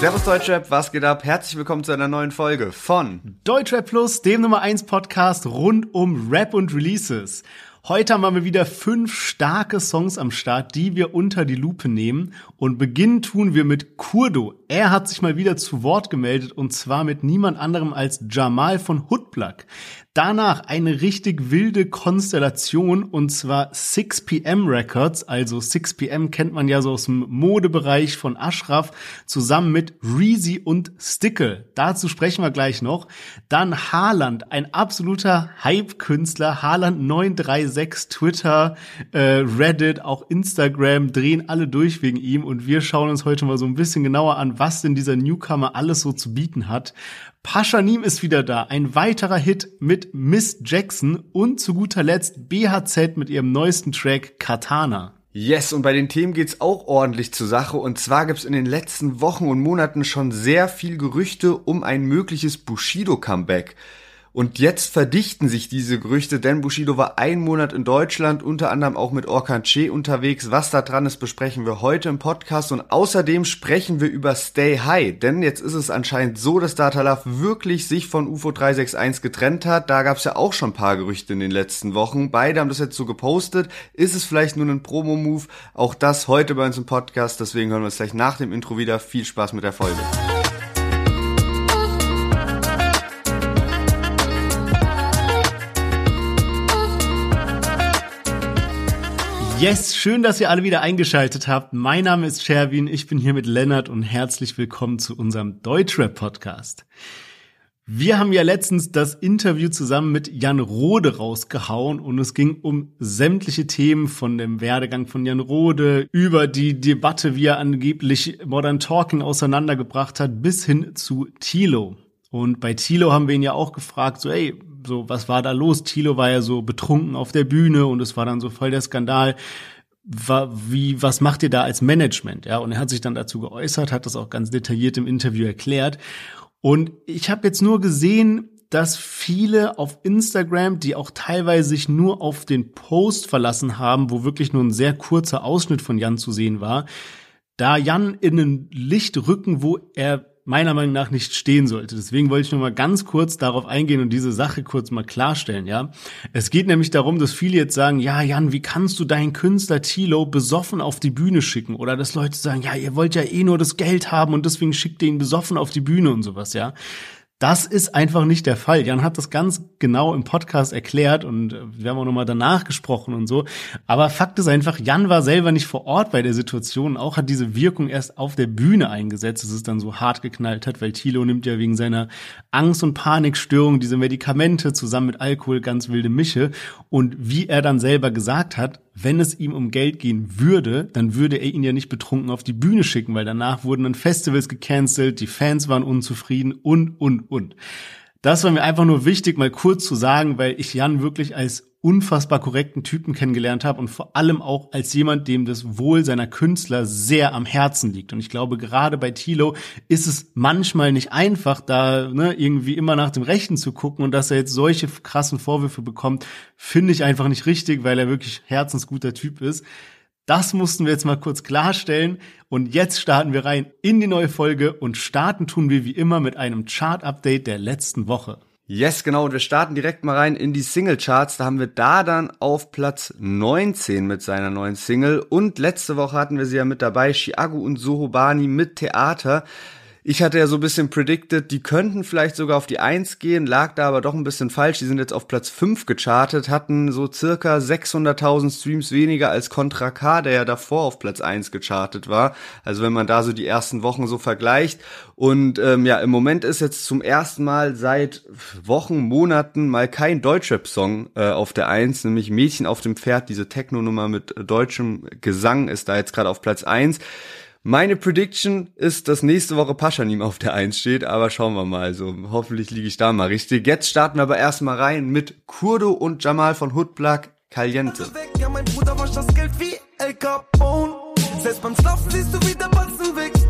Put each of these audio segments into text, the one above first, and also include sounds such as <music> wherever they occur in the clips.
Servus Deutschrap, was geht ab? Herzlich willkommen zu einer neuen Folge von Deutschrap Plus, dem Nummer 1 Podcast rund um Rap und Releases. Heute haben wir wieder fünf starke Songs am Start, die wir unter die Lupe nehmen. Und beginnen tun wir mit Kurdo. Er hat sich mal wieder zu Wort gemeldet und zwar mit niemand anderem als Jamal von Hoodplug. Danach eine richtig wilde Konstellation und zwar 6pm Records, also 6pm kennt man ja so aus dem Modebereich von Ashraf, zusammen mit Reezy und Stickle. Dazu sprechen wir gleich noch. Dann Haaland, ein absoluter Hype-Künstler, Haaland 936, Twitter, äh, Reddit, auch Instagram, drehen alle durch wegen ihm und wir schauen uns heute mal so ein bisschen genauer an, was denn dieser Newcomer alles so zu bieten hat. Paschanim ist wieder da, ein weiterer Hit mit Miss Jackson und zu guter Letzt BHZ mit ihrem neuesten Track Katana. Yes, und bei den Themen geht's auch ordentlich zur Sache. Und zwar gibt's in den letzten Wochen und Monaten schon sehr viel Gerüchte um ein mögliches Bushido-Comeback. Und jetzt verdichten sich diese Gerüchte, denn Bushido war ein Monat in Deutschland, unter anderem auch mit Orkan Che unterwegs. Was da dran ist, besprechen wir heute im Podcast. Und außerdem sprechen wir über Stay High, denn jetzt ist es anscheinend so, dass Datalaf wirklich sich von UFO 361 getrennt hat. Da gab es ja auch schon ein paar Gerüchte in den letzten Wochen. Beide haben das jetzt so gepostet. Ist es vielleicht nur ein Promo-Move? Auch das heute bei uns im Podcast. Deswegen hören wir es gleich nach dem Intro wieder. Viel Spaß mit der Folge. Yes, schön, dass ihr alle wieder eingeschaltet habt. Mein Name ist Sherwin, ich bin hier mit Lennart und herzlich willkommen zu unserem Deutschrap-Podcast. Wir haben ja letztens das Interview zusammen mit Jan Rode rausgehauen und es ging um sämtliche Themen von dem Werdegang von Jan Rode über die Debatte, wie er angeblich Modern Talking auseinandergebracht hat, bis hin zu Tilo. Und bei Tilo haben wir ihn ja auch gefragt, so, ey, so, was war da los? Tilo war ja so betrunken auf der Bühne und es war dann so voll der Skandal. War, wie, was macht ihr da als Management? Ja, und er hat sich dann dazu geäußert, hat das auch ganz detailliert im Interview erklärt. Und ich habe jetzt nur gesehen, dass viele auf Instagram, die auch teilweise sich nur auf den Post verlassen haben, wo wirklich nur ein sehr kurzer Ausschnitt von Jan zu sehen war, da Jan in ein Licht rücken, wo er meiner Meinung nach nicht stehen sollte. Deswegen wollte ich nur mal ganz kurz darauf eingehen und diese Sache kurz mal klarstellen, ja. Es geht nämlich darum, dass viele jetzt sagen, ja, Jan, wie kannst du deinen Künstler Tilo besoffen auf die Bühne schicken? Oder dass Leute sagen, ja, ihr wollt ja eh nur das Geld haben und deswegen schickt ihr ihn besoffen auf die Bühne und sowas, ja. Das ist einfach nicht der Fall. Jan hat das ganz genau im Podcast erklärt und äh, wir haben auch nochmal danach gesprochen und so. Aber Fakt ist einfach, Jan war selber nicht vor Ort bei der Situation. Auch hat diese Wirkung erst auf der Bühne eingesetzt, dass es dann so hart geknallt hat, weil Thilo nimmt ja wegen seiner Angst- und Panikstörung diese Medikamente zusammen mit Alkohol ganz wilde Mische. Und wie er dann selber gesagt hat, wenn es ihm um Geld gehen würde, dann würde er ihn ja nicht betrunken auf die Bühne schicken, weil danach wurden dann Festivals gecancelt, die Fans waren unzufrieden und, und, und. Das war mir einfach nur wichtig, mal kurz zu sagen, weil ich Jan wirklich als unfassbar korrekten Typen kennengelernt habe und vor allem auch als jemand, dem das Wohl seiner Künstler sehr am Herzen liegt. Und ich glaube, gerade bei Tilo ist es manchmal nicht einfach, da ne, irgendwie immer nach dem Rechten zu gucken und dass er jetzt solche krassen Vorwürfe bekommt, finde ich einfach nicht richtig, weil er wirklich herzensguter Typ ist. Das mussten wir jetzt mal kurz klarstellen. Und jetzt starten wir rein in die neue Folge und starten tun wir wie immer mit einem Chart-Update der letzten Woche. Yes, genau. Und wir starten direkt mal rein in die Single-Charts. Da haben wir da dann auf Platz 19 mit seiner neuen Single. Und letzte Woche hatten wir sie ja mit dabei, Chiago und Sohobani mit Theater. Ich hatte ja so ein bisschen predicted, die könnten vielleicht sogar auf die 1 gehen, lag da aber doch ein bisschen falsch. Die sind jetzt auf Platz 5 gechartet, hatten so circa 600.000 Streams weniger als Contra K, der ja davor auf Platz 1 gechartet war. Also wenn man da so die ersten Wochen so vergleicht. Und ähm, ja, im Moment ist jetzt zum ersten Mal seit Wochen, Monaten mal kein Deutschrap-Song äh, auf der 1, nämlich Mädchen auf dem Pferd, diese Techno-Nummer mit deutschem Gesang ist da jetzt gerade auf Platz 1. Meine Prediction ist, dass nächste Woche Paschanim auf der 1 steht, aber schauen wir mal. Also hoffentlich liege ich da mal richtig. Jetzt starten wir aber erstmal rein mit Kurdo und Jamal von Hoodplug Caliente. Ja, mein Bruder wascht das Geld wie El Capone. Selbst beim Schlafen siehst du, wie der Batzen wächst.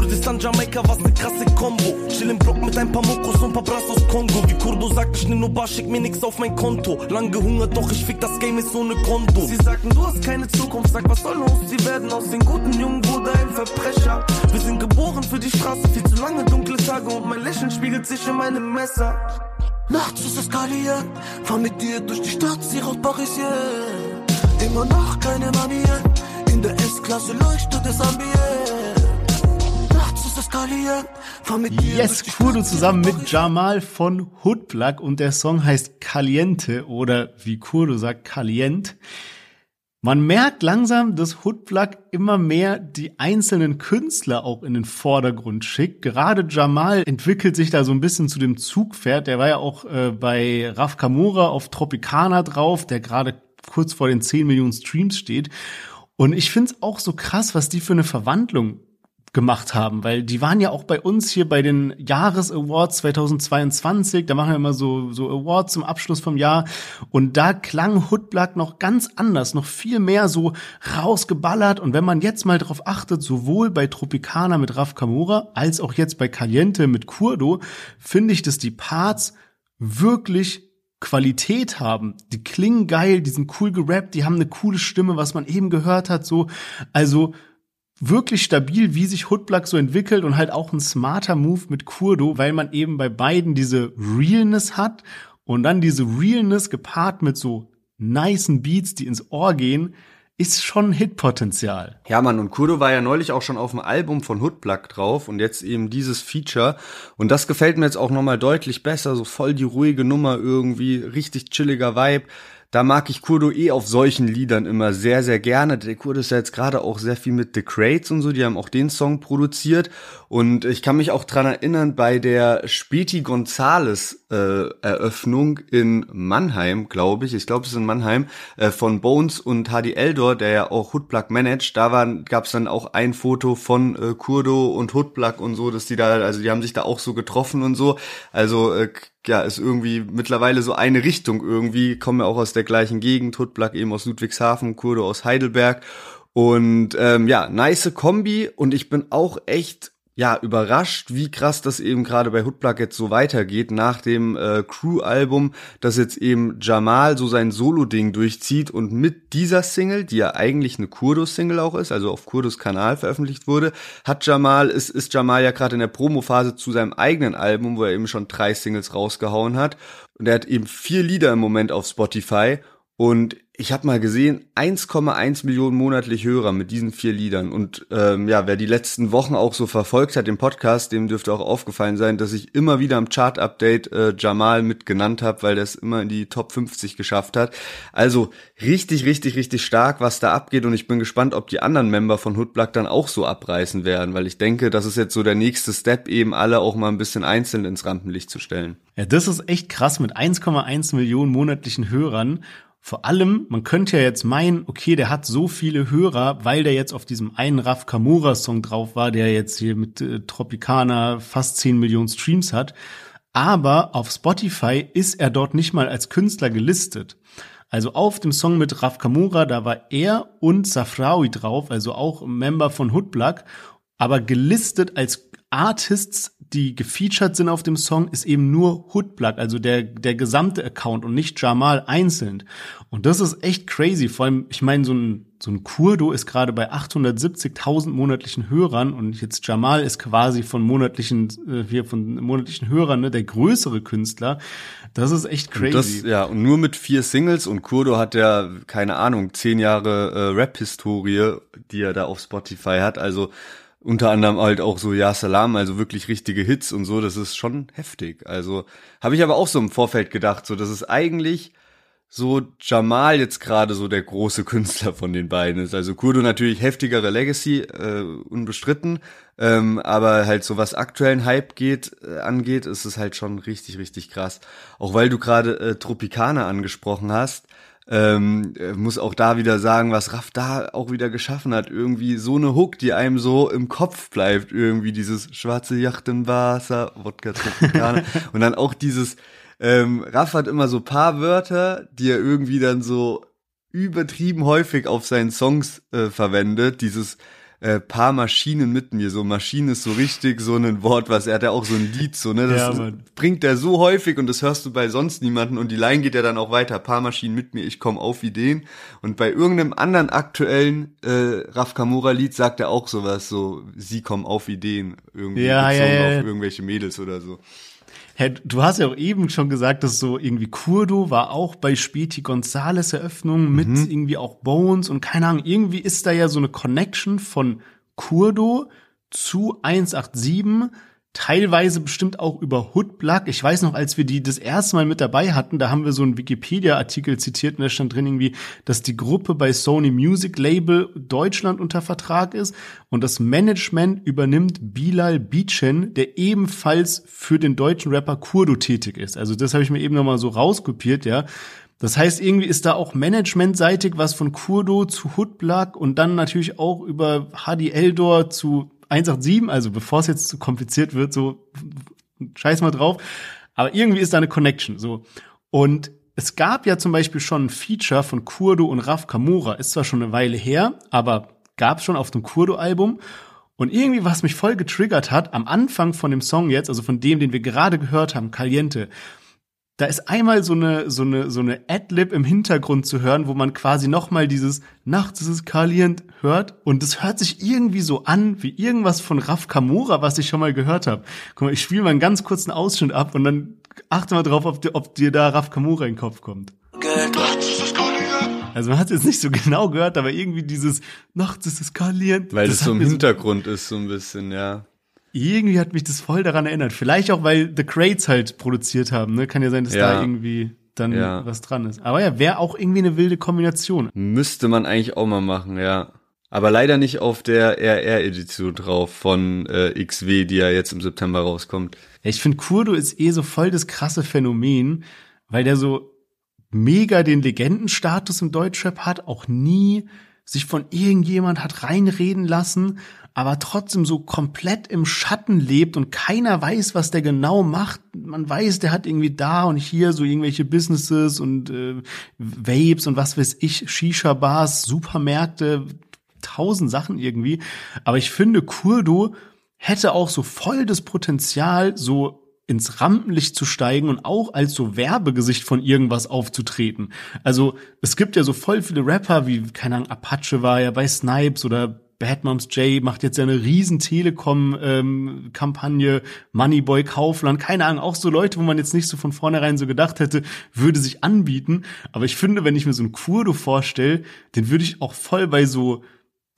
Kurdistan, Jamaika, was ne krasse Combo. Chill im Block mit ein paar Mokos und paar Bras aus Kongo. Wie Kurdo sagt, ich nehm nur Bar, schick mir nix auf mein Konto. Lang gehungert, doch ich fick, das Game ist ohne Konto. Sie sagten, du hast keine Zukunft, sag, was soll los? Sie werden aus den guten Jungen wurde ein Verbrecher. Wir sind geboren für die Straße, viel zu lange dunkle Tage und mein Lächeln spiegelt sich in meinem Messer. Nachts ist eskaliert, fahr mit dir durch die Stadt, sie raucht Parisien. Immer noch keine Manier, in der S-Klasse leuchtet das Ambient. Yes, Kurdo zusammen mit Jamal von Hoodplug und der Song heißt Caliente oder wie Kurdo sagt, Calient. Man merkt langsam, dass Hoodplug immer mehr die einzelnen Künstler auch in den Vordergrund schickt. Gerade Jamal entwickelt sich da so ein bisschen zu dem Zugpferd. Der war ja auch äh, bei Raf Kamora auf Tropicana drauf, der gerade kurz vor den 10 Millionen Streams steht. Und ich find's auch so krass, was die für eine Verwandlung gemacht haben, weil die waren ja auch bei uns hier bei den Jahresawards 2022, da machen wir immer so, so Awards zum Abschluss vom Jahr und da klang Hoodblack noch ganz anders, noch viel mehr so rausgeballert und wenn man jetzt mal drauf achtet, sowohl bei Tropicana mit Raf Kamora als auch jetzt bei Caliente mit Kurdo, finde ich, dass die Parts wirklich Qualität haben. Die klingen geil, die sind cool gerappt, die haben eine coole Stimme, was man eben gehört hat, so. Also, wirklich stabil, wie sich Hoodblack so entwickelt und halt auch ein smarter Move mit Kurdo, weil man eben bei beiden diese Realness hat und dann diese Realness gepaart mit so nicen Beats, die ins Ohr gehen, ist schon Hitpotenzial. Ja, Mann, und Kurdo war ja neulich auch schon auf dem Album von Hoodplug drauf und jetzt eben dieses Feature. Und das gefällt mir jetzt auch nochmal deutlich besser, so voll die ruhige Nummer irgendwie, richtig chilliger Vibe. Da mag ich Kurdo eh auf solchen Liedern immer sehr, sehr gerne. Der Kurdo ist ja jetzt gerade auch sehr viel mit The Crates und so, die haben auch den Song produziert. Und ich kann mich auch dran erinnern, bei der Späti Gonzales äh, Eröffnung in Mannheim, glaube ich, ich glaube es ist in Mannheim, äh, von Bones und Hadi Eldor, der ja auch Hoodplug managt, da gab es dann auch ein Foto von äh, Kurdo und Hoodplug und so, dass die da, also die haben sich da auch so getroffen und so. Also äh, ja, ist irgendwie mittlerweile so eine Richtung irgendwie, kommen ja auch aus der gleichen Gegend, Hutblack eben aus Ludwigshafen, Kurdo aus Heidelberg. Und ähm, ja, nice Kombi. Und ich bin auch echt ja, überrascht, wie krass das eben gerade bei Hoodplug jetzt so weitergeht, nach dem äh, Crew-Album, dass jetzt eben Jamal so sein Solo-Ding durchzieht und mit dieser Single, die ja eigentlich eine Kurdos-Single auch ist, also auf Kurdos Kanal veröffentlicht wurde, hat Jamal, ist, ist Jamal ja gerade in der Promo-Phase zu seinem eigenen Album, wo er eben schon drei Singles rausgehauen hat. Und er hat eben vier Lieder im Moment auf Spotify und ich habe mal gesehen, 1,1 Millionen monatlich Hörer mit diesen vier Liedern. Und ähm, ja, wer die letzten Wochen auch so verfolgt hat, im Podcast, dem dürfte auch aufgefallen sein, dass ich immer wieder im Chart-Update äh, Jamal mit genannt habe, weil der es immer in die Top 50 geschafft hat. Also richtig, richtig, richtig stark, was da abgeht. Und ich bin gespannt, ob die anderen Member von Hoodblack dann auch so abreißen werden, weil ich denke, das ist jetzt so der nächste Step, eben alle auch mal ein bisschen einzeln ins Rampenlicht zu stellen. Ja, das ist echt krass mit 1,1 Millionen monatlichen Hörern. Vor allem, man könnte ja jetzt meinen, okay, der hat so viele Hörer, weil der jetzt auf diesem einen Raf Kamura Song drauf war, der jetzt hier mit äh, Tropicana fast 10 Millionen Streams hat. Aber auf Spotify ist er dort nicht mal als Künstler gelistet. Also auf dem Song mit Raf Kamura, da war er und Safrawi drauf, also auch Member von Hoodblack, aber gelistet als Artists, die gefeatured sind auf dem Song, ist eben nur Hoodplug, also der, der gesamte Account und nicht Jamal einzeln. Und das ist echt crazy. Vor allem, ich meine, so ein, so ein Kurdo ist gerade bei 870.000 monatlichen Hörern und jetzt Jamal ist quasi von monatlichen, äh, hier von monatlichen Hörern, ne, der größere Künstler. Das ist echt crazy. Und das, ja, und nur mit vier Singles und Kurdo hat ja, keine Ahnung, zehn Jahre äh, Rap-Historie, die er da auf Spotify hat. Also unter anderem halt auch so Ja Salam, also wirklich richtige Hits und so, das ist schon heftig. Also habe ich aber auch so im Vorfeld gedacht, so das ist eigentlich so Jamal jetzt gerade so der große <laughs> Künstler von den beiden ist. Also Kurdo natürlich heftigere Legacy, äh, unbestritten, ähm, aber halt so was aktuellen Hype geht, äh, angeht, ist es halt schon richtig, richtig krass. Auch weil du gerade äh, Tropicana angesprochen hast, ähm, muss auch da wieder sagen, was Raff da auch wieder geschaffen hat. Irgendwie so eine Hook, die einem so im Kopf bleibt. Irgendwie dieses schwarze Yacht im Wasser, Wodka Tropicana. <laughs> und dann auch dieses, ähm, Raff hat immer so paar Wörter, die er irgendwie dann so übertrieben häufig auf seinen Songs äh, verwendet. Dieses äh, paar Maschinen mit mir. So Maschine ist so richtig so ein Wort, was er hat ja auch so ein Lied so, ne? Das Ja, Mann. bringt er so häufig und das hörst du bei sonst niemanden und die Line geht ja dann auch weiter. Paar Maschinen mit mir, ich komme auf Ideen. Und bei irgendeinem anderen aktuellen äh, Raf Kamora Lied sagt er auch sowas, so sie kommen auf Ideen irgendwie Ja, bezogen ja, ja, ja. auf irgendwelche Mädels oder so. Hä, du hast ja auch eben schon gesagt, dass so irgendwie Kurdo war auch bei Späti Gonzales Eröffnung mit Mhm. irgendwie auch Bones und keine Ahnung, irgendwie ist da ja so eine Connection von Kurdo zu 187, teilweise bestimmt auch über Hoodblack. Ich weiß noch, als wir die das erste Mal mit dabei hatten, da haben wir so einen Wikipedia-Artikel zitiert und da stand drin irgendwie, dass die Gruppe bei Sony Music Label Deutschland unter Vertrag ist und das Management übernimmt Bilal Bichen, der ebenfalls für den deutschen Rapper Kurdo tätig ist. Also das habe ich mir eben nochmal so rauskopiert, ja. Das heißt, irgendwie ist da auch managementseitig was von Kurdo zu Hoodblack und dann natürlich auch über Hadi Eldor zu 187, also bevor es jetzt zu kompliziert wird, so scheiß mal drauf. Aber irgendwie ist da eine Connection, so. Und es gab ja zum Beispiel schon ein Feature von Kurdo und Raf Kamora. Ist zwar schon eine Weile her, aber gab schon auf dem Kurdo-Album. Und irgendwie, was mich voll getriggert hat, am Anfang von dem Song jetzt, also von dem, den wir gerade gehört haben, Caliente, da ist einmal so eine so eine so eine Adlib im Hintergrund zu hören, wo man quasi noch mal dieses Nachts ist es kalient hört und es hört sich irgendwie so an wie irgendwas von Raf Kamora, was ich schon mal gehört habe. Guck mal, ich spiele mal einen ganz kurzen Ausschnitt ab und dann achte mal drauf, ob dir, ob dir da Raf Kamora in den Kopf kommt. Also man hat es jetzt nicht so genau gehört, aber irgendwie dieses Nachts ist es kalient. Weil das, hat so im Hintergrund ist, so ein bisschen, ja. Irgendwie hat mich das voll daran erinnert. Vielleicht auch, weil The Crates halt produziert haben. Ne? Kann ja sein, dass Ja. da irgendwie dann Ja. was dran ist. Aber ja, wäre auch irgendwie eine wilde Kombination. Müsste man eigentlich auch mal machen, ja. Aber leider nicht auf der RR-Edition drauf von äh, XW, die ja jetzt im September rauskommt. Ja, ich finde, Kurdo ist eh so voll das krasse Phänomen, weil der so mega den Legendenstatus im Deutschrap hat, auch nie sich von irgendjemand hat reinreden lassen, aber trotzdem so komplett im Schatten lebt und keiner weiß, was der genau macht. Man weiß, der hat irgendwie da und hier so irgendwelche Businesses und äh, Vapes und was weiß ich, Shisha-Bars, Supermärkte, tausend Sachen irgendwie. Aber ich finde, Kurdo hätte auch so voll das Potenzial, so ins Rampenlicht zu steigen und auch als so Werbegesicht von irgendwas aufzutreten. Also es gibt ja so voll viele Rapper, wie, keine Ahnung, Apache war ja bei Snipes oder Bad Moms J macht jetzt eine riesen Telekom-Kampagne, Moneyboy Kaufland, keine Ahnung, auch so Leute, wo man jetzt nicht so von vornherein so gedacht hätte, würde sich anbieten. Aber ich finde, wenn ich mir so einen Kurdo vorstelle, den würde ich auch voll bei so,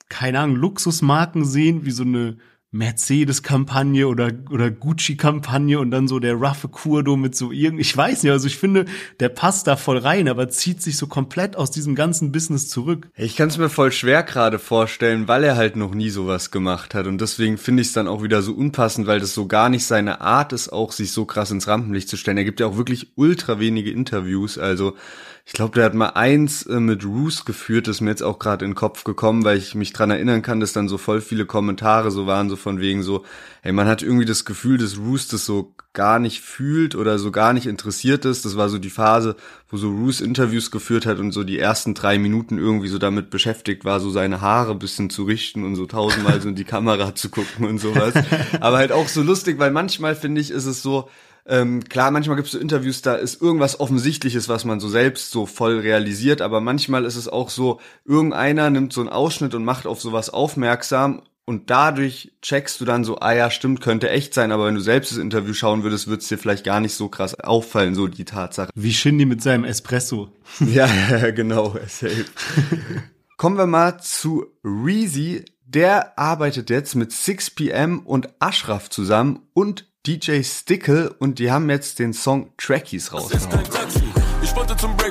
keine Ahnung, Luxusmarken sehen, wie so eine Mercedes-Kampagne oder, oder Gucci-Kampagne und dann so der raffe Kurdo mit so irgend, ich weiß nicht, also ich finde, der passt da voll rein, aber zieht sich so komplett aus diesem ganzen Business zurück. Ich kann es mir voll schwer gerade vorstellen, weil er halt noch nie sowas gemacht hat. Und deswegen finde ich es dann auch wieder so unpassend, weil das so gar nicht seine Art ist, auch sich so krass ins Rampenlicht zu stellen. Er gibt ja auch wirklich ultra wenige Interviews. Also ich glaube, der hat mal eins äh, mit Roos geführt, das ist mir jetzt auch gerade in den Kopf gekommen, weil ich mich dran erinnern kann, dass dann so voll viele Kommentare so waren, so von wegen so, ey, man hat irgendwie das Gefühl, dass Roos das so gar nicht fühlt oder so gar nicht interessiert ist. Das war so die Phase, wo so Roos Interviews geführt hat und so die ersten drei Minuten irgendwie so damit beschäftigt war, so seine Haare bisschen zu richten und so tausendmal so in die <laughs> Kamera zu gucken und sowas. Aber halt auch so lustig, weil manchmal finde ich, ist es so, ähm, klar, manchmal gibt es so Interviews, da ist irgendwas Offensichtliches, was man so selbst so voll realisiert, aber manchmal ist es auch so, irgendeiner nimmt so einen Ausschnitt und macht auf sowas aufmerksam und dadurch checkst du dann so, ah ja, stimmt, könnte echt sein, aber wenn du selbst das Interview schauen würdest, würde es dir vielleicht gar nicht so krass auffallen, so die Tatsache. Wie Shindy mit seinem Espresso. <laughs> Ja, genau, safe. <laughs> Kommen wir mal zu Reezy. Der arbeitet jetzt mit 6pm und Ashraf zusammen und DJ Stickle und die haben jetzt den Song Trackies rausgehauen.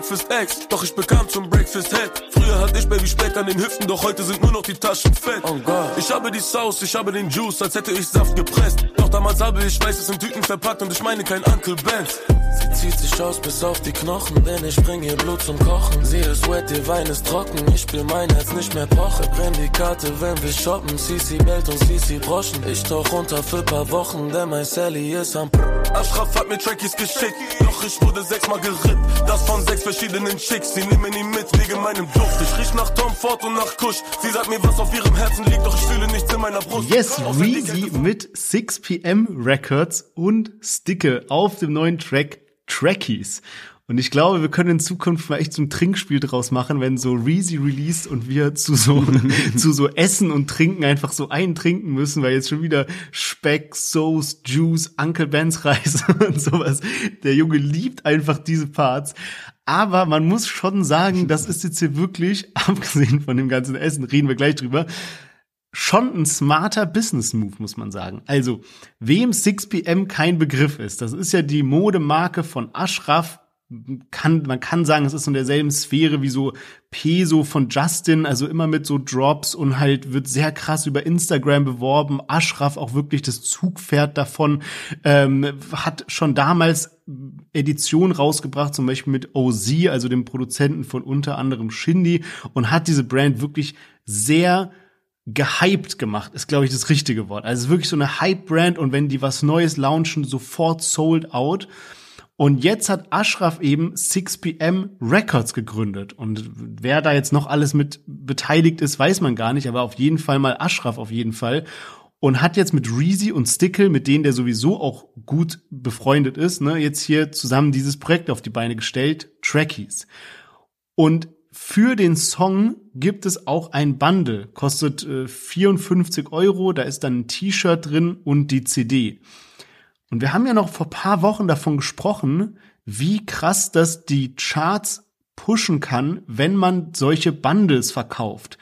Breakfast Eggs, doch ich bekam zum Breakfast Head. Früher hatte ich Baby Speck an den Hüften, doch heute sind nur noch die Taschen fett. Oh Gott. Ich habe die Sauce, ich habe den Juice, als hätte ich Saft gepresst. Doch damals habe ich Weißes in Tüten verpackt und ich meine kein Uncle Benz. Sie zieht sich aus bis auf die Knochen, denn ich bring ihr Blut zum Kochen. Sie ist wet, ihr Wein ist trocken, ich spür mein Herz nicht mehr poche. Brenn die Karte, wenn wir shoppen, CC Welt und CC Broschen. Ich tauch runter für paar Wochen, denn mein Sally ist am Ashraf hat mir Trackies geschickt, doch ich wurde sechsmal gerippt. Das von sechs verschiedenen Chicks, sie nehmen ihn mit wegen meinem Duft. Ich riech nach Tom Ford und nach Kush. Sie sagt mir, was auf ihrem Herzen liegt, doch ich fühle nichts in meiner Brust. Yes, Reezy mit 6pm Records und Sticke auf dem neuen Track Trackies. Und ich glaube, wir können in Zukunft mal echt so ein Trinkspiel draus machen, wenn so Reezy released und wir zu so, <laughs> zu so Essen und Trinken einfach so eintrinken müssen, weil jetzt schon wieder Speck, Sauce, Juice, Uncle Ben's Reis <laughs> und sowas. Der Junge liebt einfach diese Parts. Aber man muss schon sagen, das ist jetzt hier wirklich, <laughs> abgesehen von dem ganzen Essen, reden wir gleich drüber, schon ein smarter Business Move, muss man sagen. Also, wem 6pm kein Begriff ist, das ist ja die Modemarke von Ashraf, kann, man kann sagen, es ist in derselben Sphäre wie so Peso von Justin, also immer mit so Drops und halt wird sehr krass über Instagram beworben. Ashraf auch wirklich das Zugpferd davon, ähm, hat schon damals Edition rausgebracht, zum Beispiel mit OZ, also dem Produzenten von unter anderem Shindy und hat diese Brand wirklich sehr gehypt gemacht, ist glaube ich das richtige Wort. Also wirklich so eine Hype-Brand und wenn die was Neues launchen, sofort sold out. Und jetzt hat Ashraf eben 6pm Records gegründet. Und wer da jetzt noch alles mit beteiligt ist, weiß man gar nicht, aber auf jeden Fall mal Ashraf auf jeden Fall. Und hat jetzt mit Reezy und Stickle, mit denen der sowieso auch gut befreundet ist, ne, jetzt hier zusammen dieses Projekt auf die Beine gestellt, Trackies. Und für den Song gibt es auch ein Bundle, kostet äh, 54 Euro, da ist dann ein T-Shirt drin und die CD. Und wir haben ja noch vor paar Wochen davon gesprochen, wie krass das die Charts pushen kann, wenn man solche Bundles verkauft.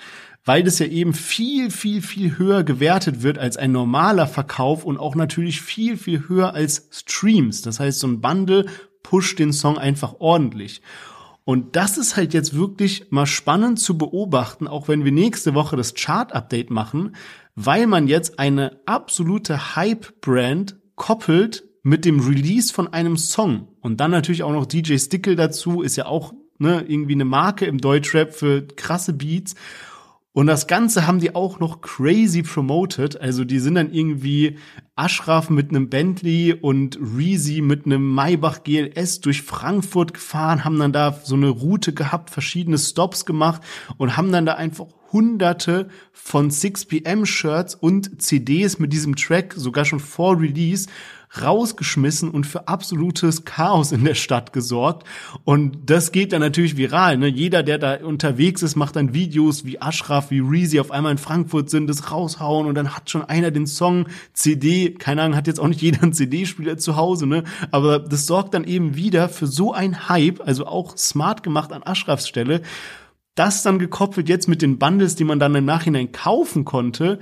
Weil das ja eben viel, viel, viel höher gewertet wird als ein normaler Verkauf und auch natürlich viel, viel höher als Streams. Das heißt, so ein Bundle pusht den Song einfach ordentlich. Und das ist halt jetzt wirklich mal spannend zu beobachten, auch wenn wir nächste Woche das Chart-Update machen, weil man jetzt eine absolute Hype-Brand koppelt mit dem Release von einem Song und dann natürlich auch noch DJ Stickle dazu, ist ja auch ne, irgendwie eine Marke im Deutschrap für krasse Beats. Und das Ganze haben die auch noch crazy promoted. Also die sind dann irgendwie Ashraf mit einem Bentley und Reezy mit einem Maybach GLS durch Frankfurt gefahren, haben dann da so eine Route gehabt, verschiedene Stops gemacht und haben dann da einfach hunderte von 6pm Shirts und CDs mit diesem Track sogar schon vor Release rausgeschmissen und für absolutes Chaos in der Stadt gesorgt. Und das geht dann natürlich viral. Ne? Jeder, der da unterwegs ist, macht dann Videos wie Ashraf, wie Reezy auf einmal in Frankfurt sind, das raushauen und dann hat schon einer den Song CD, keine Ahnung, hat jetzt auch nicht jeder einen CD-Spieler zu Hause, ne? Aber das sorgt dann eben wieder für so ein Hype, also auch smart gemacht an Ashrafs Stelle. Das dann gekoppelt jetzt mit den Bundles, die man dann im Nachhinein kaufen konnte,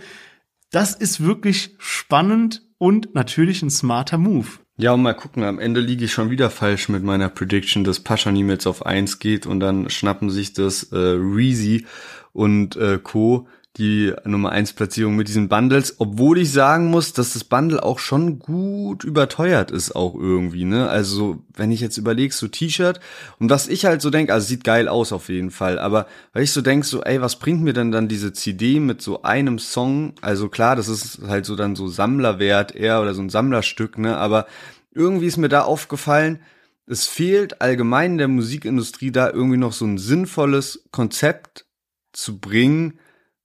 das ist wirklich spannend und natürlich ein smarter Move. Ja, und mal gucken, am Ende liege ich schon wieder falsch mit meiner Prediction, dass Paschanim jetzt auf eins geht und dann schnappen sich das äh, Reezy und äh, Co die Nummer 1 Platzierung mit diesen Bundles, obwohl ich sagen muss, dass das Bundle auch schon gut überteuert ist auch irgendwie, ne? Also, wenn ich jetzt überlege, so T-Shirt und was ich halt so denke, also sieht geil aus auf jeden Fall, aber weil ich so denke, so ey, was bringt mir denn dann diese CD mit so einem Song? Also klar, das ist halt so dann so Sammlerwert eher oder so ein Sammlerstück, ne? Aber irgendwie ist mir da aufgefallen, es fehlt allgemein der Musikindustrie da irgendwie noch so ein sinnvolles Konzept zu bringen,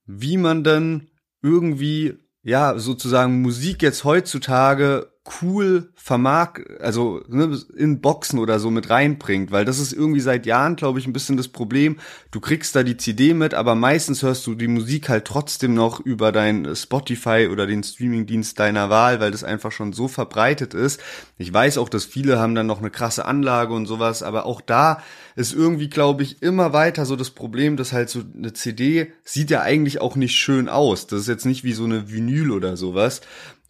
wie man dann irgendwie, ja, sozusagen Musik jetzt heutzutage cool vermark, also ne, in Boxen oder so mit reinbringt, weil das ist irgendwie seit Jahren, glaube ich, ein bisschen das Problem. Du kriegst da die CD mit, aber meistens hörst du die Musik halt trotzdem noch über dein Spotify oder den Streamingdienst deiner Wahl, weil das einfach schon so verbreitet ist. Ich weiß auch, dass viele haben dann noch eine krasse Anlage und sowas, aber auch da ist irgendwie, glaube ich, immer weiter so das Problem, dass halt so eine CD sieht ja eigentlich auch nicht schön aus. Das ist jetzt nicht wie so eine Vinyl oder sowas.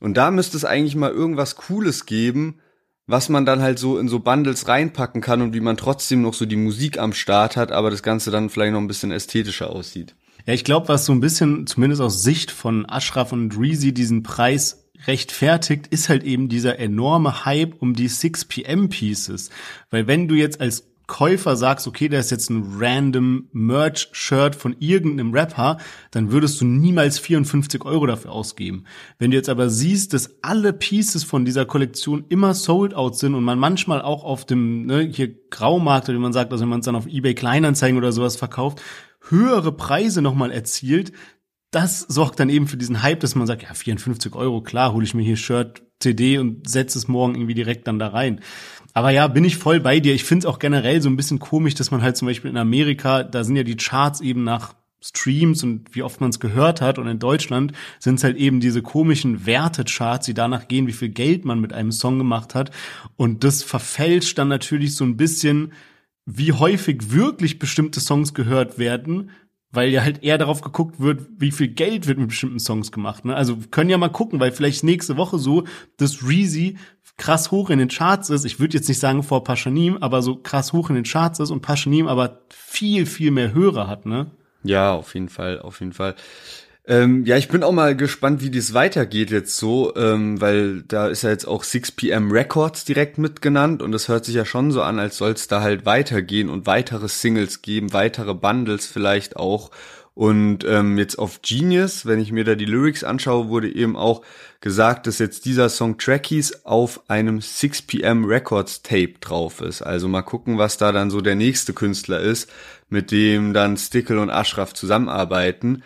Und da müsste es eigentlich mal irgendwas Cooles geben, was man dann halt so in so Bundles reinpacken kann und wie man trotzdem noch so die Musik am Start hat, aber das Ganze dann vielleicht noch ein bisschen ästhetischer aussieht. Ja, ich glaube, was so ein bisschen, zumindest aus Sicht von Ashraf und Reezy, diesen Preis rechtfertigt, ist halt eben dieser enorme Hype um die 6 PM Pieces. Weil wenn du jetzt als Käufer sagst, okay, da ist jetzt ein random Merch-Shirt von irgendeinem Rapper, dann würdest du niemals 54 Euro dafür ausgeben. Wenn du jetzt aber siehst, dass alle Pieces von dieser Kollektion immer sold out sind und man manchmal auch auf dem ne, hier Graumarkt, wie man sagt, also wenn man es dann auf eBay Kleinanzeigen oder sowas verkauft, höhere Preise nochmal erzielt, das sorgt dann eben für diesen Hype, dass man sagt, ja, 54 Euro, klar, hole ich mir hier Shirt, CD und setze es morgen irgendwie direkt dann da rein. Aber ja, bin ich voll bei dir. Ich finde es auch generell so ein bisschen komisch, dass man halt zum Beispiel in Amerika, da sind ja die Charts eben nach Streams und wie oft man es gehört hat. Und in Deutschland sind es halt eben diese komischen Wertecharts, die danach gehen, wie viel Geld man mit einem Song gemacht hat. Und das verfälscht dann natürlich so ein bisschen, wie häufig wirklich bestimmte Songs gehört werden, weil ja halt eher darauf geguckt wird, wie viel Geld wird mit bestimmten Songs gemacht. Ne? Also können ja mal gucken, weil vielleicht nächste Woche so, dass Reezy krass hoch in den Charts ist. Ich würde jetzt nicht sagen vor Paschanim, aber so krass hoch in den Charts ist und Paschanim aber viel, viel mehr Hörer hat, ne? Ja, auf jeden Fall, auf jeden Fall. Ähm, ja, ich bin auch mal gespannt, wie das weitergeht jetzt so, ähm, weil da ist ja jetzt auch 6pm Records direkt mitgenannt und es hört sich ja schon so an, als soll es da halt weitergehen und weitere Singles geben, weitere Bundles vielleicht auch. Und ähm, jetzt auf Genius, wenn ich mir da die Lyrics anschaue, wurde eben auch gesagt, dass jetzt dieser Song Trackies auf einem 6pm Records Tape drauf ist. Also mal gucken, was da dann so der nächste Künstler ist, mit dem dann Stickle und Ashraf zusammenarbeiten.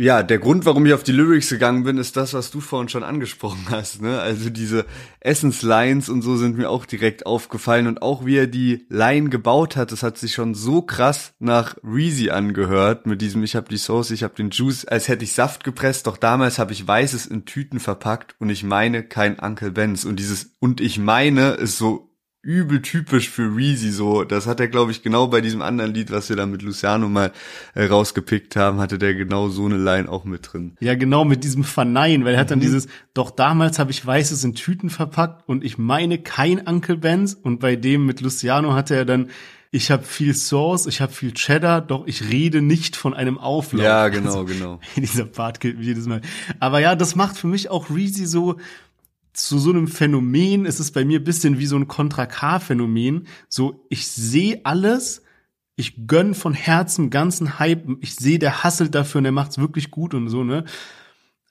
Ja, der Grund, warum ich auf die Lyrics gegangen bin, ist das, was du vorhin schon angesprochen hast. Ne? Also diese Essenslines und so sind mir auch direkt aufgefallen und auch wie er die Line gebaut hat, das hat sich schon so krass nach Reezy angehört mit diesem ich habe die Sauce, ich habe den Juice, als hätte ich Saft gepresst, doch damals habe ich Weißes in Tüten verpackt und ich meine kein Uncle Benz und dieses und ich meine ist so übel typisch für Reezy so. Das hat er, glaube ich, genau bei diesem anderen Lied, was wir da mit Luciano mal äh, rausgepickt haben, hatte der genau so eine Line auch mit drin. Ja, genau, mit diesem Verneinen, weil er hat dann mhm. dieses, doch damals habe ich Weißes in Tüten verpackt und ich meine kein Uncle Benz und bei dem mit Luciano hatte er dann ich habe viel Sauce, ich habe viel Cheddar, doch ich rede nicht von einem Auflauf. Ja, genau, <laughs> also, genau. <laughs> Dieser Part gilt jedes Mal. Aber ja, das macht für mich auch Reezy so, zu so einem Phänomen ist es bei mir bisschen wie so ein Kontra-K-Phänomen. So, ich sehe alles, ich gönn von Herzen ganzen Hype, ich sehe, der hasselt dafür und der macht's wirklich gut und so, ne?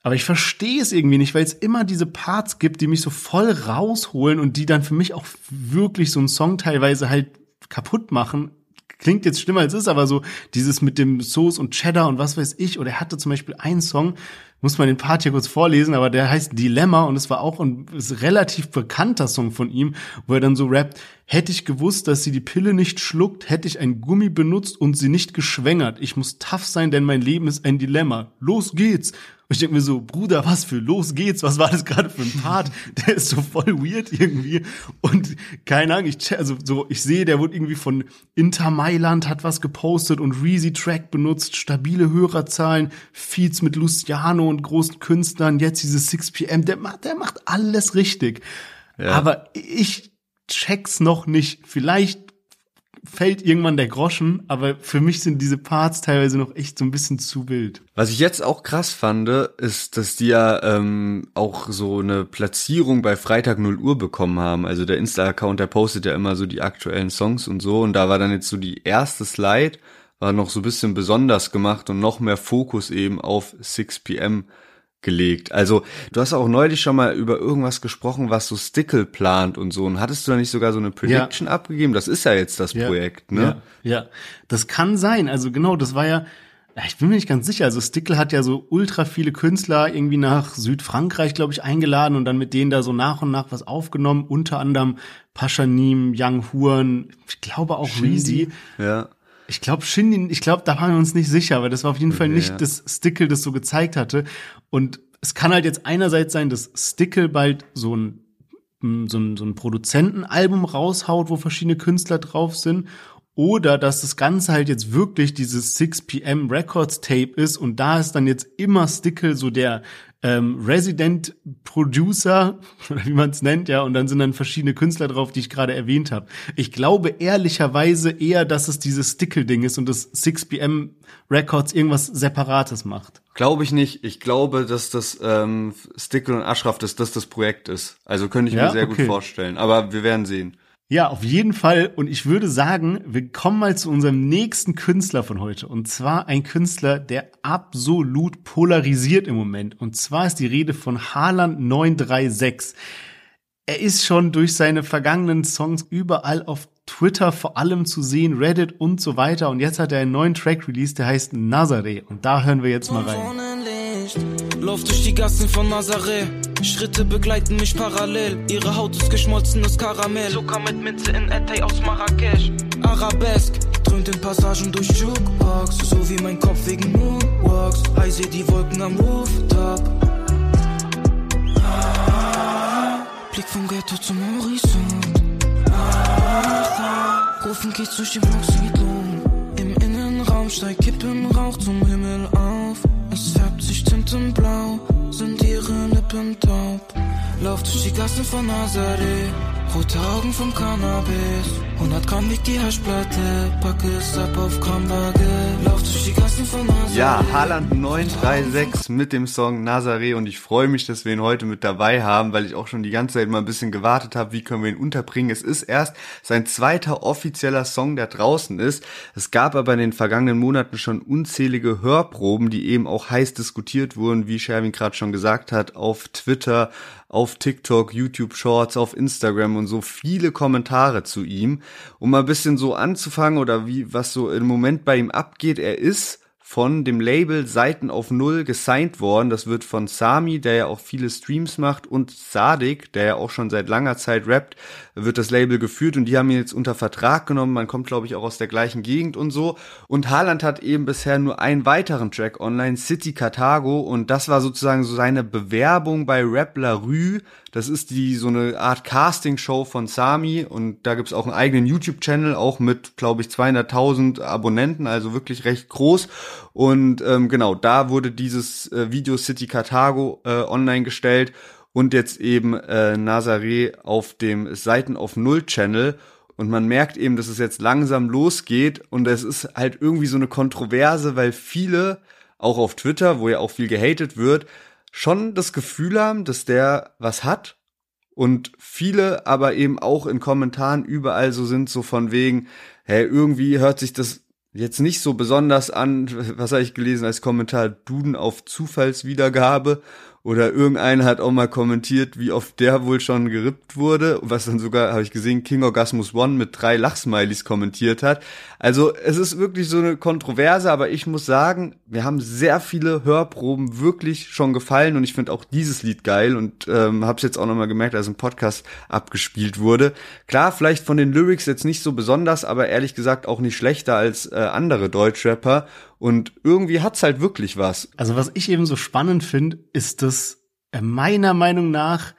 Aber ich verstehe es irgendwie nicht, weil es immer diese Parts gibt, die mich so voll rausholen und die dann für mich auch wirklich so einen Song teilweise halt kaputt machen. Klingt jetzt schlimmer als es ist, aber so dieses mit dem Sauce und Cheddar und was weiß ich. Oder er hatte zum Beispiel einen Song, muss man den Part hier kurz vorlesen, aber der heißt Dilemma und es war auch ein relativ bekannter Song von ihm, wo er dann so rappt, hätte ich gewusst, dass sie die Pille nicht schluckt, hätte ich ein Gummi benutzt und sie nicht geschwängert. Ich muss tough sein, denn mein Leben ist ein Dilemma. Los geht's. Und ich denke mir so, Bruder, was für los geht's? Was war das gerade für ein Part? <laughs> Der ist so voll weird irgendwie. Und keine Ahnung, ich, also so, ich sehe, der wurde irgendwie von Inter Mailand hat was gepostet und Reezy Track benutzt, stabile Hörerzahlen, Feeds mit Luciano und großen Künstlern, jetzt dieses 6pm, der macht, der macht alles richtig. Ja. Aber ich check's noch nicht. Vielleicht fällt irgendwann der Groschen, aber für mich sind diese Parts teilweise noch echt so ein bisschen zu wild. Was ich jetzt auch krass fand, ist, dass die ja ähm, auch so eine Platzierung bei Freitag 0 Uhr bekommen haben. Also der Insta-Account, der postet ja immer so die aktuellen Songs und so. Und da war dann jetzt so die erste Slide, war noch so ein bisschen besonders gemacht und noch mehr Fokus eben auf 6 p.m gelegt. Also du hast auch neulich schon mal über irgendwas gesprochen, was so Stickle plant und so. Und hattest du da nicht sogar so eine Prediction ja. abgegeben? Das ist ja jetzt das ja. Projekt, ne? Ja. ja, das kann sein. Also genau, das war ja, ich bin mir nicht ganz sicher. Also Stickle hat ja so ultra viele Künstler irgendwie nach Südfrankreich, glaube ich, eingeladen und dann mit denen da so nach und nach was aufgenommen. Unter anderem Paschanim, Young Huren, ich glaube auch Reezy. Ja. Ich glaube, Shindy, ich glaube, da waren wir uns nicht sicher, aber das war auf jeden Fall nicht ja. das Stickle, das so gezeigt hatte. Und es kann halt jetzt einerseits sein, dass Stickle bald so ein so ein, so ein Produzentenalbum raushaut, wo verschiedene Künstler drauf sind. Oder dass das Ganze halt jetzt wirklich dieses 6 PM Records Tape ist und da ist dann jetzt immer Stickle so der ähm, Resident Producer, <laughs> oder wie man es nennt, ja, und dann sind dann verschiedene Künstler drauf, die ich gerade erwähnt habe. Ich glaube ehrlicherweise eher, dass es dieses Stickle-Ding ist und das 6pm Records irgendwas Separates macht. Glaube ich nicht. Ich glaube, dass das ähm, Stickle und Ashraf, dass das das Projekt ist. Also könnte ich ja? mir sehr okay. gut vorstellen. Aber wir werden sehen. Ja, auf jeden Fall. Und ich würde sagen, wir kommen mal zu unserem nächsten Künstler von heute. Und zwar ein Künstler, der absolut polarisiert im Moment. Und zwar ist die Rede von Haaland 936. Er ist schon durch seine vergangenen Songs überall auf Twitter vor allem zu sehen, Reddit und so weiter. Und jetzt hat er einen neuen Track released, der heißt Nazaré. Und da hören wir jetzt mal rein. Lauf durch die Gassen von Nazaré. Schritte begleiten mich parallel. Ihre Haut ist geschmolzenes Karamell. Zucker mit Minze in Etay aus Marrakesch. Arabesk dröhnt in Passagen durch Jukebox. So wie mein Kopf wegen Moonwalks. Ich seh die Wolken am Rooftop. Blick vom Ghetto zum Horizont. Rufen geht's durch die Blocksiedlung. Im Innenraum steigt Kippenrauch zum Himmel auf. Färbt sich Tintenblau, sind ihre Lippen taub. Lauf durch die Gassen von Nazaré, rote Augen vom Cannabis. 100 Gramm wiegt die Haschplatte, packe es ab auf Kramwaage. Lauf durch die Gassen von Nazaré. Ja, Haaland 936 mit dem Song Nazaré und ich freue mich, dass wir ihn heute mit dabei haben, weil ich auch schon die ganze Zeit mal ein bisschen gewartet habe, wie können wir ihn unterbringen. Es ist erst sein zweiter offizieller Song, der draußen ist. Es gab aber in den vergangenen Monaten schon unzählige Hörproben, die eben auch heiß diskutiert wurden, wie Sherwin gerade schon gesagt hat, auf Twitter, auf TikTok, YouTube Shorts, auf Instagram und so viele Kommentare zu ihm. Um mal ein bisschen so anzufangen oder wie, was so im Moment bei ihm abgeht, er ist von dem Label Seiten auf Null gesigned worden. Das wird von Sami, der ja auch viele Streams macht, und Sadik, der ja auch schon seit langer Zeit rappt, wird das Label geführt und die haben ihn jetzt unter Vertrag genommen. Man kommt, glaube ich, auch aus der gleichen Gegend und so. Und Haaland hat eben bisher nur einen weiteren Track online, City Carthago, und das war sozusagen so seine Bewerbung bei Rap La Rue. Das ist die so eine Art Casting-Show von Sami und da gibt's auch einen eigenen YouTube-Channel, auch mit, glaube ich, 200.000 Abonnenten, also wirklich recht groß. Und ähm, genau, da wurde dieses äh, Video City Carthago äh, online gestellt und jetzt eben äh, Nazaré auf dem Seiten auf Null Channel. Und man merkt eben, dass es jetzt langsam losgeht. Und es ist halt irgendwie so eine Kontroverse, weil viele, auch auf Twitter, wo ja auch viel gehatet wird, schon das Gefühl haben, dass der was hat. Und viele aber eben auch in Kommentaren überall so sind, so von wegen, hey, irgendwie hört sich das jetzt nicht so besonders an, was habe ich gelesen als Kommentar, Duden auf Zufallswiedergabe oder irgendeiner hat auch mal kommentiert, wie oft der wohl schon gerippt wurde, was dann sogar, habe ich gesehen, King Orgasmus One mit drei Lachsmilies kommentiert hat. Also es ist wirklich so eine Kontroverse, aber ich muss sagen, wir haben sehr viele Hörproben wirklich schon gefallen und ich finde auch dieses Lied geil und ähm, habe es jetzt auch nochmal gemerkt, als ein Podcast abgespielt wurde. Klar, vielleicht von den Lyrics jetzt nicht so besonders, aber ehrlich gesagt auch nicht schlechter als äh, andere Deutschrapper und irgendwie hat's halt wirklich was. Also was ich eben so spannend finde, ist, dass er meiner Meinung nach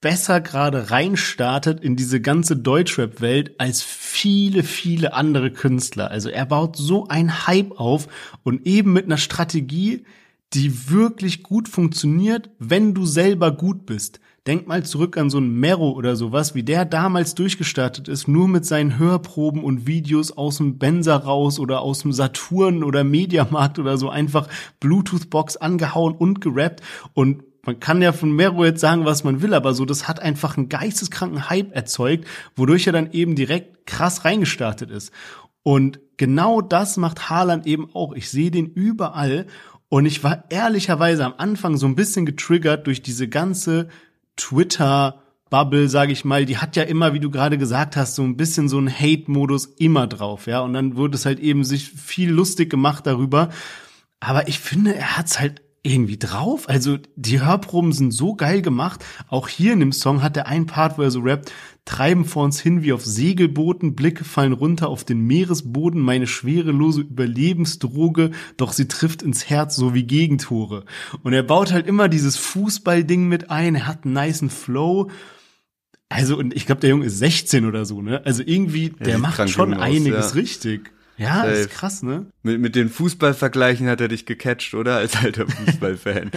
besser gerade reinstartet in diese ganze Deutschrap-Welt als viele, viele andere Künstler. Also er baut so ein Hype auf und eben mit einer Strategie, die wirklich gut funktioniert, wenn du selber gut bist. Denk mal zurück an so ein Mero oder sowas, wie der damals durchgestartet ist, nur mit seinen Hörproben und Videos aus dem Benzer raus oder aus dem Saturn oder Mediamarkt oder so einfach Bluetooth-Box angehauen und gerappt und man kann ja von Mero jetzt sagen, was man will, aber so, das hat einfach einen geisteskranken Hype erzeugt, wodurch er dann eben direkt krass reingestartet ist. Und genau das macht Haaland eben auch. Ich sehe den überall und ich war ehrlicherweise am Anfang so ein bisschen getriggert durch diese ganze Twitter Bubble, sage ich mal, die hat ja immer, wie du gerade gesagt hast, so ein bisschen so einen Hate-Modus immer drauf, ja. Und dann wurde es halt eben sich viel lustig gemacht darüber. Aber ich finde, er hat's halt irgendwie drauf. Also die Hörproben sind so geil gemacht. Auch hier in dem Song hat er einen Part, wo er so rappt, treiben vor uns hin wie auf Segelbooten, Blicke fallen runter auf den Meeresboden, meine schwerelose Überlebensdroge, doch sie trifft ins Herz so wie Gegentore. Und er baut halt immer dieses Fußballding mit ein, er hat einen niceen Flow. Also, und ich glaube, der Junge ist 16 oder so, ne? Also irgendwie, der macht schon einiges aus, ja. richtig. Ja, Safe. ist krass, ne? Mit, mit den Fußballvergleichen hat er dich gecatcht, oder? Als alter <laughs> Fußballfan.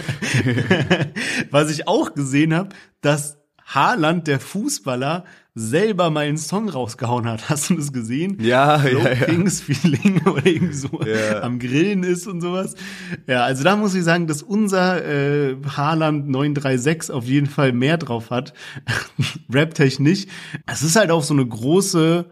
<laughs> Was ich auch gesehen habe, dass Haaland, der Fußballer, selber mal einen Song rausgehauen hat. <laughs> Hast du das gesehen? Ja, Flow ja, ja. Kings Feeling oder irgendwie so ja. am Grillen ist und sowas. Ja, also da muss ich sagen, dass unser äh, Haaland 936 auf jeden Fall mehr drauf hat. Rap-technisch. Es ist halt auch so eine große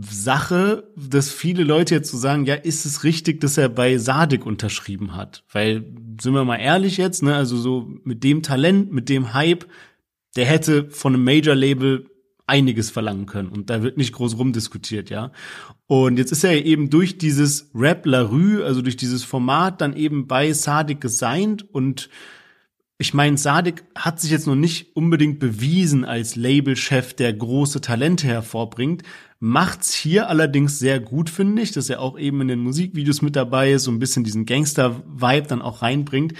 Sache, dass viele Leute jetzt so sagen, ja, ist es richtig, dass er bei Sadik unterschrieben hat? Weil, sind wir mal ehrlich jetzt, ne, also so mit dem Talent, mit dem Hype, der hätte von einem Major-Label einiges verlangen können und da wird nicht groß rumdiskutiert, ja. Und jetzt ist er eben durch dieses Rap La Rue, also durch dieses Format dann eben bei Sadik gesigned und ich meine, Sadik hat sich jetzt noch nicht unbedingt bewiesen als Labelchef, der große Talente hervorbringt, macht's hier allerdings sehr gut, finde ich, dass er auch eben in den Musikvideos mit dabei ist, so ein bisschen diesen Gangster-Vibe dann auch reinbringt.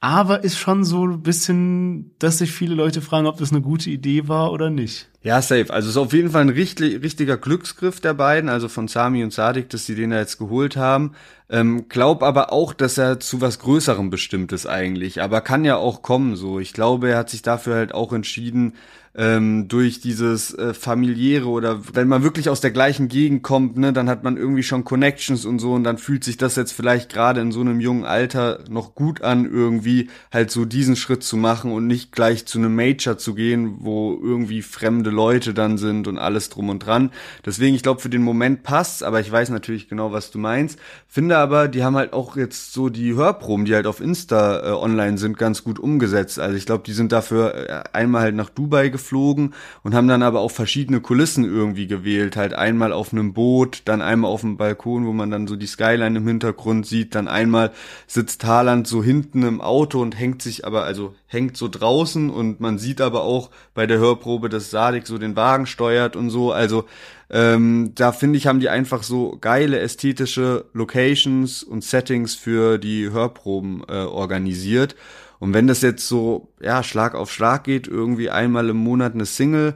Aber ist schon so ein bisschen, dass sich viele Leute fragen, ob das eine gute Idee war oder nicht. Ja, safe. Also es ist auf jeden Fall ein richtig, richtiger Glücksgriff der beiden, also von Sami und Sadik, dass die den da jetzt geholt haben. Ähm, glaub aber auch, dass er zu was Größerem bestimmt ist eigentlich. Aber kann ja auch kommen so. Ich glaube, er hat sich dafür halt auch entschieden, ähm, durch dieses äh, familiäre oder wenn man wirklich aus der gleichen Gegend kommt, ne, dann hat man irgendwie schon Connections und so und dann fühlt sich das jetzt vielleicht gerade in so einem jungen Alter noch gut an, irgendwie halt so diesen Schritt zu machen und nicht gleich zu einem Major zu gehen, wo irgendwie fremde Leute dann sind und alles drum und dran. Deswegen, ich glaube, für den Moment passt's, aber ich weiß natürlich genau, was du meinst. Finde aber, die haben halt auch jetzt so die Hörproben, die halt auf Insta äh, online sind, ganz gut umgesetzt. Also ich glaube, die sind dafür äh, einmal halt nach Dubai geflogen und haben dann aber auch verschiedene Kulissen irgendwie gewählt. Halt einmal auf einem Boot, dann einmal auf dem Balkon, wo man dann so die Skyline im Hintergrund sieht, dann einmal sitzt Haaland so hinten im Auto und hängt sich aber, also hängt so draußen und man sieht aber auch bei der Hörprobe, dass Sadik so den Wagen steuert und so. Also ähm, da finde ich, haben die einfach so geile ästhetische Locations und Settings für die Hörproben äh, organisiert. Und wenn das jetzt so, ja, Schlag auf Schlag geht, irgendwie einmal im Monat eine Single,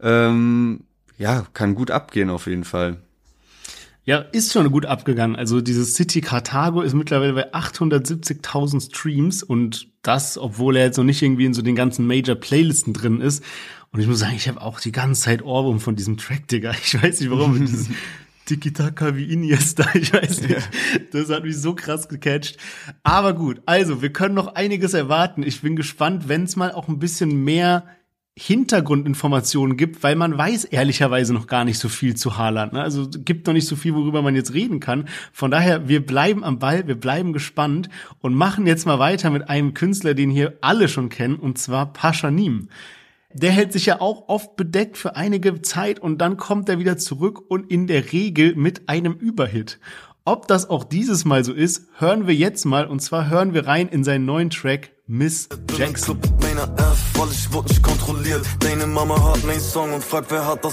ähm, ja, kann gut abgehen auf jeden Fall. Ja, ist schon gut abgegangen. Also dieses City Carthago ist mittlerweile bei 870.000 Streams und das, obwohl er jetzt noch nicht irgendwie in so den ganzen Major Playlisten drin ist. Und ich muss sagen, ich habe auch die ganze Zeit Ohrwurm von diesem Track, Digga. Ich weiß nicht warum. <laughs> dieses, Tiki-Taka wie Iniesta, <laughs> ich weiß nicht. Ja. Das hat mich so krass gecatcht. Aber gut, also wir können noch einiges erwarten. Ich bin gespannt, wenn es mal auch ein bisschen mehr Hintergrundinformationen gibt, weil man weiß ehrlicherweise noch gar nicht so viel zu Haaland. Ne? Also gibt noch nicht so viel, worüber man jetzt reden kann. Von daher, wir bleiben am Ball, wir bleiben gespannt und machen jetzt mal weiter mit einem Künstler, den hier alle schon kennen, und zwar Paschanim der hält sich ja auch oft bedeckt für einige Zeit und dann kommt er wieder zurück und in der Regel mit einem Überhit. Ob das auch dieses Mal so ist, hören wir jetzt mal und zwar hören wir rein in seinen neuen Track Miss Jackson. Deine Mama hört meinen Song und fragt, wer hat.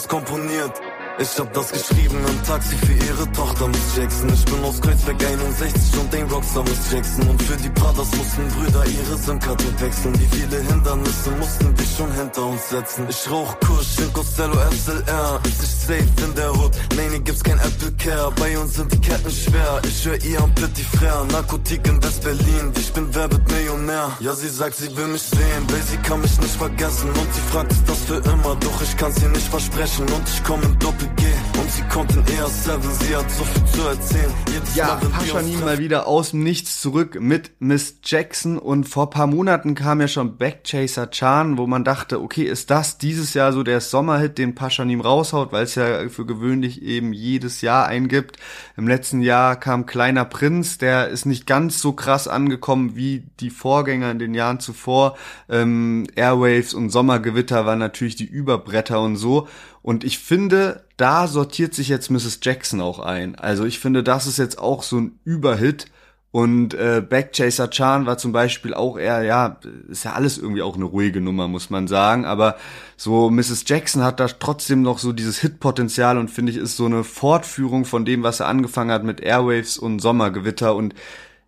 Ich hab das geschrieben im Taxi für ihre Tochter Miss Jackson. Ich bin aus Kreuzberg 61 und den Rockstar Miss Jackson. Und für die Brothers mussten Brüder ihre SIM-Karte wechseln. Wie viele Hindernisse mussten wir schon hinter uns setzen. Ich rauch Kusch in Costello SLR. Ist ich safe in der Hood. Nee, nee, gibt's kein Apple Care. Bei uns sind die Ketten schwer. Ich hör ihr am Petit Frère. Narkotik in West-Berlin. Ich bin wer wird Millionär. Ja, sie sagt, sie will mich sehen. Weil sie kann mich nicht vergessen. Und sie fragt, ist das für immer? Doch ich kann's ihr nicht versprechen. Und ich komm in Doppel und sie kommt in eher Seven, sie hat so viel zu erzählen. Jedes ja, Paschanim mal wieder aus dem Nichts zurück mit Miss Jackson und vor paar Monaten kam ja schon Backchaser Chan, wo man dachte, okay, ist das dieses Jahr so der Sommerhit, den Paschanim raushaut, weil es ja für gewöhnlich eben jedes Jahr eingibt. Im letzten Jahr kam Kleiner Prinz, der ist nicht ganz so krass angekommen wie die Vorgänger in den Jahren zuvor. Ähm, Airwaves und Sommergewitter waren natürlich die Überbretter und so. Und ich finde, da sortiert sich jetzt Mrs. Jackson auch ein. Also ich finde, das ist jetzt auch so ein Überhit. Und äh, Backchaser Chan war zum Beispiel auch eher, ja, ist ja alles irgendwie auch eine ruhige Nummer, muss man sagen. Aber so Mrs. Jackson hat da trotzdem noch so dieses Hitpotenzial und finde ich, ist so eine Fortführung von dem, was er angefangen hat mit Airwaves und Sommergewitter. Und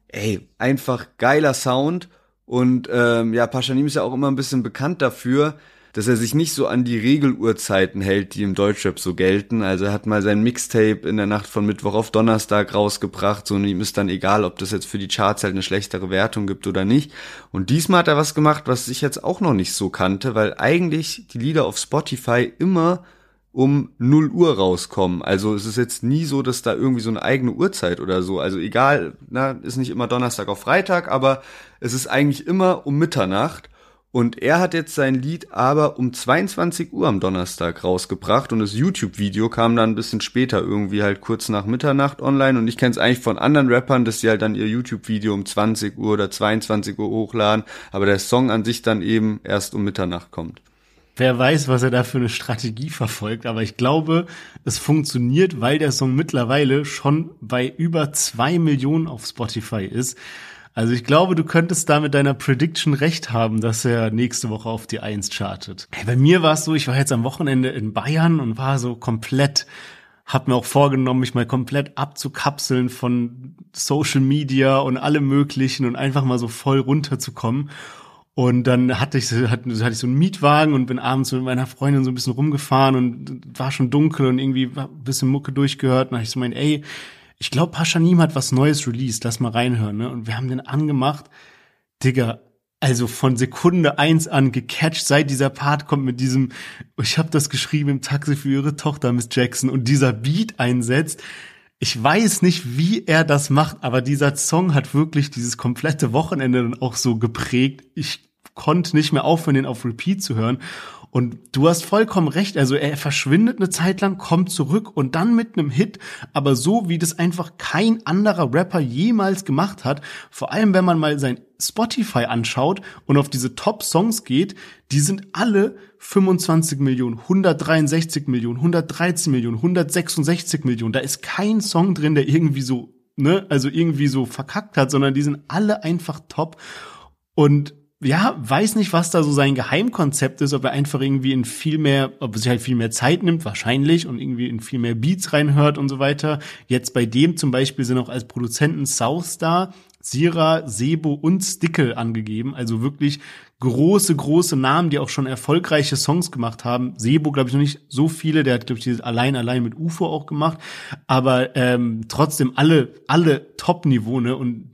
ey, einfach geiler Sound. Und ähm, ja, Paschanim ist ja auch immer ein bisschen bekannt dafür, dass er sich nicht so an die Regeluhrzeiten hält, die im Deutschrap so gelten. Also er hat mal sein Mixtape in der Nacht von Mittwoch auf Donnerstag rausgebracht, so und ihm ist dann egal, ob das jetzt für die Charts halt eine schlechtere Wertung gibt oder nicht. Und diesmal hat er was gemacht, was ich jetzt auch noch nicht so kannte, weil eigentlich die Lieder auf Spotify immer um 0 Uhr rauskommen. Also es ist jetzt nie so, dass da irgendwie so eine eigene Uhrzeit oder so. Also egal, na, ist nicht immer Donnerstag auf Freitag, aber es ist eigentlich immer um Mitternacht. Und er hat jetzt sein Lied aber um 22 Uhr am Donnerstag rausgebracht und das YouTube-Video kam dann ein bisschen später, irgendwie halt kurz nach Mitternacht online. Und ich kenne es eigentlich von anderen Rappern, dass sie halt dann ihr YouTube-Video um 20 Uhr oder 22 Uhr hochladen, aber der Song an sich dann eben erst um Mitternacht kommt. Wer weiß, was er da für eine Strategie verfolgt, aber ich glaube, es funktioniert, weil der Song mittlerweile schon bei über zwei Millionen auf Spotify ist. Also ich glaube, du könntest da mit deiner Prediction recht haben, dass er nächste Woche auf die Eins chartet. Hey, bei mir war es so, ich war jetzt am Wochenende in Bayern und war so komplett, hab mir auch vorgenommen, mich mal komplett abzukapseln von Social Media und allem möglichen und einfach mal so voll runterzukommen. Und dann hatte ich, hatte, hatte ich so einen Mietwagen und bin abends mit meiner Freundin so ein bisschen rumgefahren und war schon dunkel und irgendwie ein bisschen Mucke durchgehört. Und dann habe ich so meint, ey, ich glaube, Paschanim hat was Neues released, lass mal reinhören. Ne? Und wir haben den angemacht. Digga, also von Sekunde eins an gecatcht, seit dieser Part kommt mit diesem, ich habe das geschrieben im Taxi für ihre Tochter, Miss Jackson, und dieser Beat einsetzt. Ich weiß nicht, wie er das macht, aber dieser Song hat wirklich dieses komplette Wochenende dann auch so geprägt. Ich konnte nicht mehr aufhören, den auf Repeat zu hören. Und du hast vollkommen recht. Also er verschwindet eine Zeit lang, kommt zurück und dann mit einem Hit, aber so wie das einfach kein anderer Rapper jemals gemacht hat. Vor allem, wenn man mal sein Spotify anschaut und auf diese Top-Songs geht, die sind alle 25 Millionen, 163 Millionen, 113 Millionen, 166 Millionen. Da ist kein Song drin, der irgendwie so, ne, also irgendwie so verkackt hat, sondern die sind alle einfach top. Und ja, weiß nicht, was da so sein Geheimkonzept ist, ob er einfach irgendwie in viel mehr, ob er sich halt viel mehr Zeit nimmt, wahrscheinlich, und irgendwie in viel mehr Beats reinhört und so weiter. Jetzt bei dem zum Beispiel sind auch als Produzenten Southstar, Sira, Sebo und Stickel angegeben. Also wirklich große, große Namen, die auch schon erfolgreiche Songs gemacht haben. Sebo, glaube ich, noch nicht so viele, der hat, glaube ich, dieses Allein, Allein mit UFO auch gemacht. Aber ähm, trotzdem alle, alle Top-Niveau, ne? Und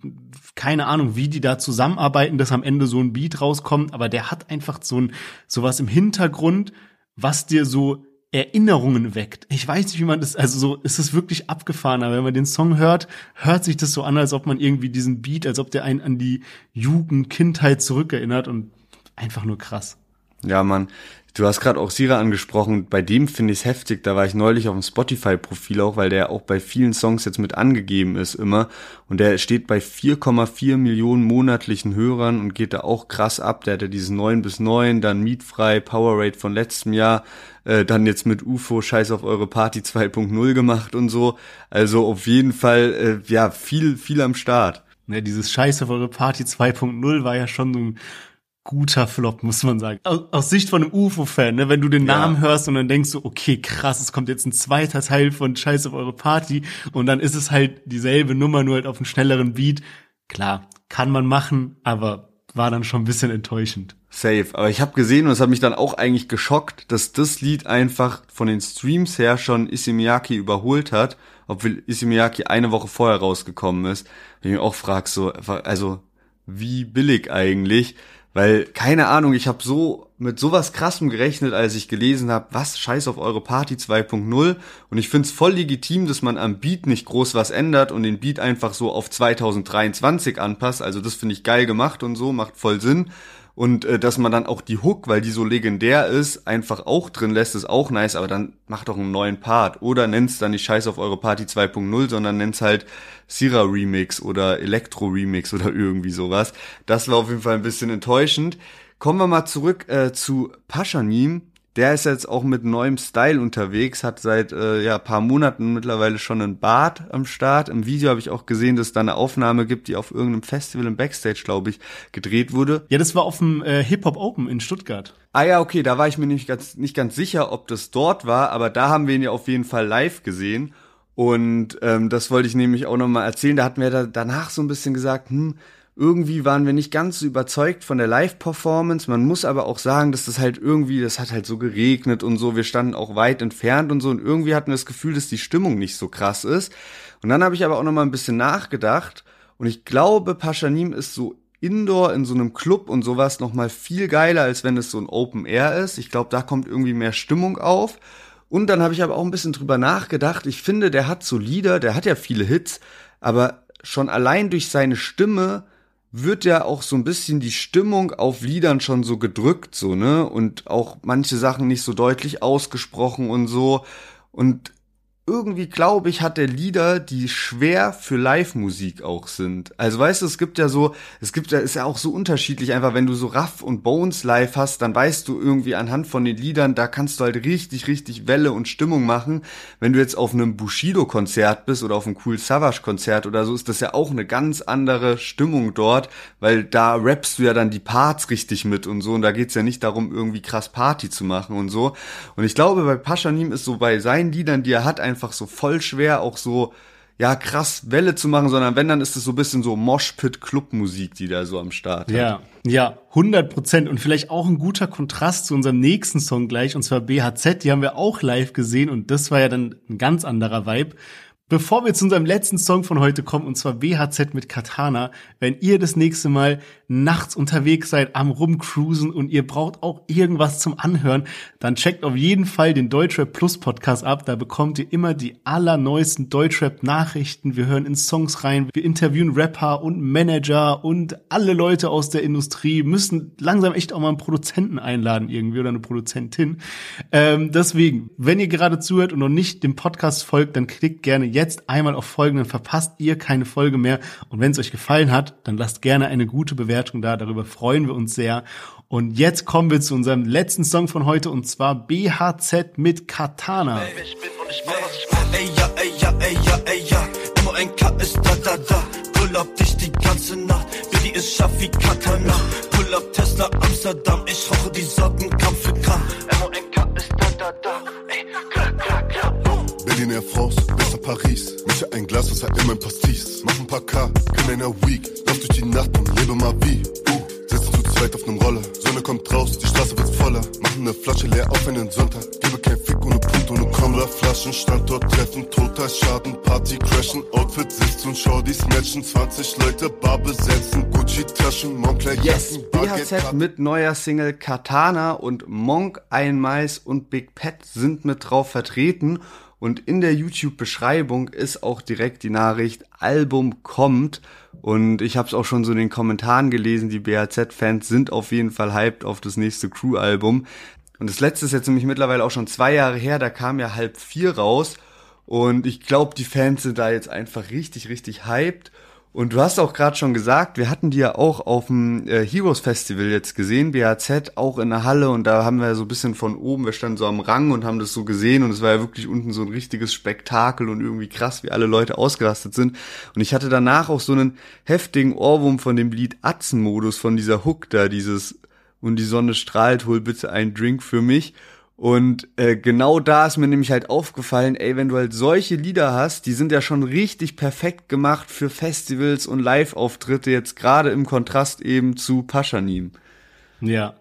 keine Ahnung, wie die da zusammenarbeiten, dass am Ende so ein Beat rauskommt, aber der hat einfach so ein sowas im Hintergrund, was dir so Erinnerungen weckt. Ich weiß nicht, wie man das, also so ist es wirklich abgefahren, aber wenn man den Song hört, hört sich das so an, als ob man irgendwie diesen Beat, als ob der einen an die Jugend, Kindheit zurückerinnert und einfach nur krass. Ja, Mann. Du hast gerade auch Sira angesprochen, bei dem finde ich es heftig, da war ich neulich auf dem Spotify-Profil auch, weil der auch bei vielen Songs jetzt mit angegeben ist immer. Und der steht bei 4,4 Millionen monatlichen Hörern und geht da auch krass ab, der hat ja dieses 9 bis 9, dann Mietfrei, Powerrate von letztem Jahr, äh, dann jetzt mit UFO Scheiß auf eure Party 2.0 gemacht und so, also auf jeden Fall, äh, ja, viel, viel am Start. Ne, dieses Scheiß auf eure Party 2.0 war ja schon so ein guter Flop, muss man sagen. Aus, aus Sicht von einem UFO-Fan, ne, wenn du den Namen ja. hörst und dann denkst du, okay, krass, es kommt jetzt ein zweiter Teil von Scheiß auf eure Party und dann ist es halt dieselbe Nummer, nur halt auf einem schnelleren Beat. Klar, kann man machen, aber war dann schon ein bisschen enttäuschend. Safe. Aber ich habe gesehen und es hat mich dann auch eigentlich geschockt, dass das Lied einfach von den Streams her schon Isimiaki überholt hat, obwohl Isimiaki eine Woche vorher rausgekommen ist. Wenn ich mich auch frag, so, also wie billig eigentlich? Weil, keine Ahnung, ich habe so mit sowas krassem gerechnet, als ich gelesen habe, was scheiß auf eure Party 2.0. Und ich find's voll legitim, dass man am Beat nicht groß was ändert und den Beat einfach so auf 2023 anpasst. Also das finde ich geil gemacht und so, macht voll Sinn. Und äh, dass man dann auch die Hook, weil die so legendär ist, einfach auch drin lässt, ist auch nice, aber dann macht doch einen neuen Part. Oder nennt's dann nicht Scheiß auf eure Party 2.0, sondern nennt's halt Sira Remix oder Elektro Remix oder <laughs> irgendwie sowas. Das war auf jeden Fall ein bisschen enttäuschend. Kommen wir mal zurück äh, zu Paschanim der ist jetzt auch mit neuem Style unterwegs, hat seit äh, ja paar Monaten mittlerweile schon einen Bart am Start. Im Video habe ich auch gesehen, dass es da eine Aufnahme gibt, die auf irgendeinem Festival im Backstage, glaube ich, gedreht wurde. Ja, das war auf dem äh, Hip Hop Open in Stuttgart. Ah ja, okay, da war ich mir nicht ganz, nicht ganz sicher, ob das dort war, aber da haben wir ihn ja auf jeden Fall live gesehen. Und ähm, das wollte ich nämlich auch nochmal erzählen. Da hatten wir da danach so ein bisschen gesagt, hm, irgendwie waren wir nicht ganz so überzeugt von der Live-Performance. Man muss aber auch sagen, dass das halt irgendwie, das hat halt so geregnet und so. Wir standen auch weit entfernt und so. Und irgendwie hatten wir das Gefühl, dass die Stimmung nicht so krass ist. Und dann habe ich aber auch noch mal ein bisschen nachgedacht. Und ich glaube, Paschanim ist so Indoor in so einem Club und sowas noch mal viel geiler, als wenn es so ein Open Air ist. Ich glaube, da kommt irgendwie mehr Stimmung auf. Und dann habe ich aber auch ein bisschen drüber nachgedacht. Ich finde, der hat so Lieder, der hat ja viele Hits, aber schon allein durch seine Stimme wird ja auch so ein bisschen die Stimmung auf Liedern schon so gedrückt, so, ne? Und auch manche Sachen nicht so deutlich ausgesprochen und so. Und irgendwie glaube ich, hat der Lieder, die schwer für Live-Musik auch sind. Also weißt du, es gibt ja so, es gibt ja, ist ja auch so unterschiedlich einfach, wenn du so Raff und Bones live hast, dann weißt du irgendwie anhand von den Liedern, da kannst du halt richtig, richtig Welle und Stimmung machen. Wenn du jetzt auf einem Bushido-Konzert bist oder auf einem Cool Savage-Konzert oder so, ist das ja auch eine ganz andere Stimmung dort, weil da rappst du ja dann die Parts richtig mit und so und da geht's ja nicht darum, irgendwie krass Party zu machen und so. Und ich glaube, bei Paschanim ist so bei seinen Liedern, die er hat, einfach so voll schwer, auch so, ja, krass Welle zu machen, sondern wenn, dann ist es so ein bisschen so Moshpit-Club-Musik, die da so am Start hat. Ja, ja, 100 Prozent. Und vielleicht auch ein guter Kontrast zu unserem nächsten Song gleich, und zwar BHZ, die haben wir auch live gesehen und das war ja dann ein ganz anderer Vibe. Bevor wir zu unserem letzten Song von heute kommen, und zwar BHZ mit Katana, wenn ihr das nächste Mal nachts unterwegs seid, am Rumcruisen und ihr braucht auch irgendwas zum Anhören, dann checkt auf jeden Fall den Deutschrap Plus Podcast ab. Da bekommt ihr immer die allerneuesten Deutschrap Nachrichten. Wir hören in Songs rein, wir interviewen Rapper und Manager und alle Leute aus der Industrie, müssen langsam echt auch mal einen Produzenten einladen irgendwie oder eine Produzentin. Ähm, deswegen, wenn ihr gerade zuhört und noch nicht dem Podcast folgt, dann klickt gerne jetzt jetzt einmal auf Folgen, dann verpasst ihr keine Folge mehr. Und wenn es euch gefallen hat, dann lasst gerne eine gute Bewertung da. Darüber freuen wir uns sehr. Und jetzt kommen wir zu unserem letzten Song von heute und zwar BHZ mit Katana. Pull up Tesla Amsterdam. Ich rauche die Sorten Gramm für Gramm. MONK ist da, da, da. Berlin Air France, bis nach Paris. Mische ein Glas, was hat immer ein Pastis. Mach ein paar K, in einer Week. Lauf durch die Nacht und lebe mal wie. Uh, sitzen zu zweit auf nem Roller. Sonne kommt raus, die Straße wird voller. Machen eine Flasche leer auf einen Sonntag. Gebe kein Fick ohne Punkt, ohne Cola. Flaschen, Standort treffen, toter Schaden, Party crashen. Outfit sitzt und Shorties matchen. 20 Leute, Bar besetzen. Gucci-Taschen, Moncler, Yes, BHZ mit neuer Single Katana und Monk, Ein Mais und Big Pet sind mit drauf vertreten. Und in der YouTube-Beschreibung ist auch direkt die Nachricht, Album kommt. Und ich habe es auch schon so in den Kommentaren gelesen, die BHZ-Fans sind auf jeden Fall hyped auf das nächste Crew-Album. Und das letzte ist jetzt nämlich mittlerweile auch schon zwei Jahre her, da kam ja halb vier raus. Und ich glaube, die Fans sind da jetzt einfach richtig, richtig hyped. Und du hast auch gerade schon gesagt, wir hatten die ja auch auf dem äh, Heroes Festival jetzt gesehen, BAZ, auch in der Halle und da haben wir so ein bisschen von oben, wir standen so am Rang und haben das so gesehen und es war ja wirklich unten so ein richtiges Spektakel und irgendwie krass, wie alle Leute ausgerastet sind. Und ich hatte danach auch so einen heftigen Ohrwurm von dem Lied Atzenmodus, von dieser Hook da, dieses und die Sonne strahlt, hol bitte einen Drink für mich. Und äh, genau da ist mir nämlich halt aufgefallen, ey, wenn du halt solche Lieder hast, die sind ja schon richtig perfekt gemacht für Festivals und Live-Auftritte, jetzt gerade im Kontrast eben zu Paschanim. Ja,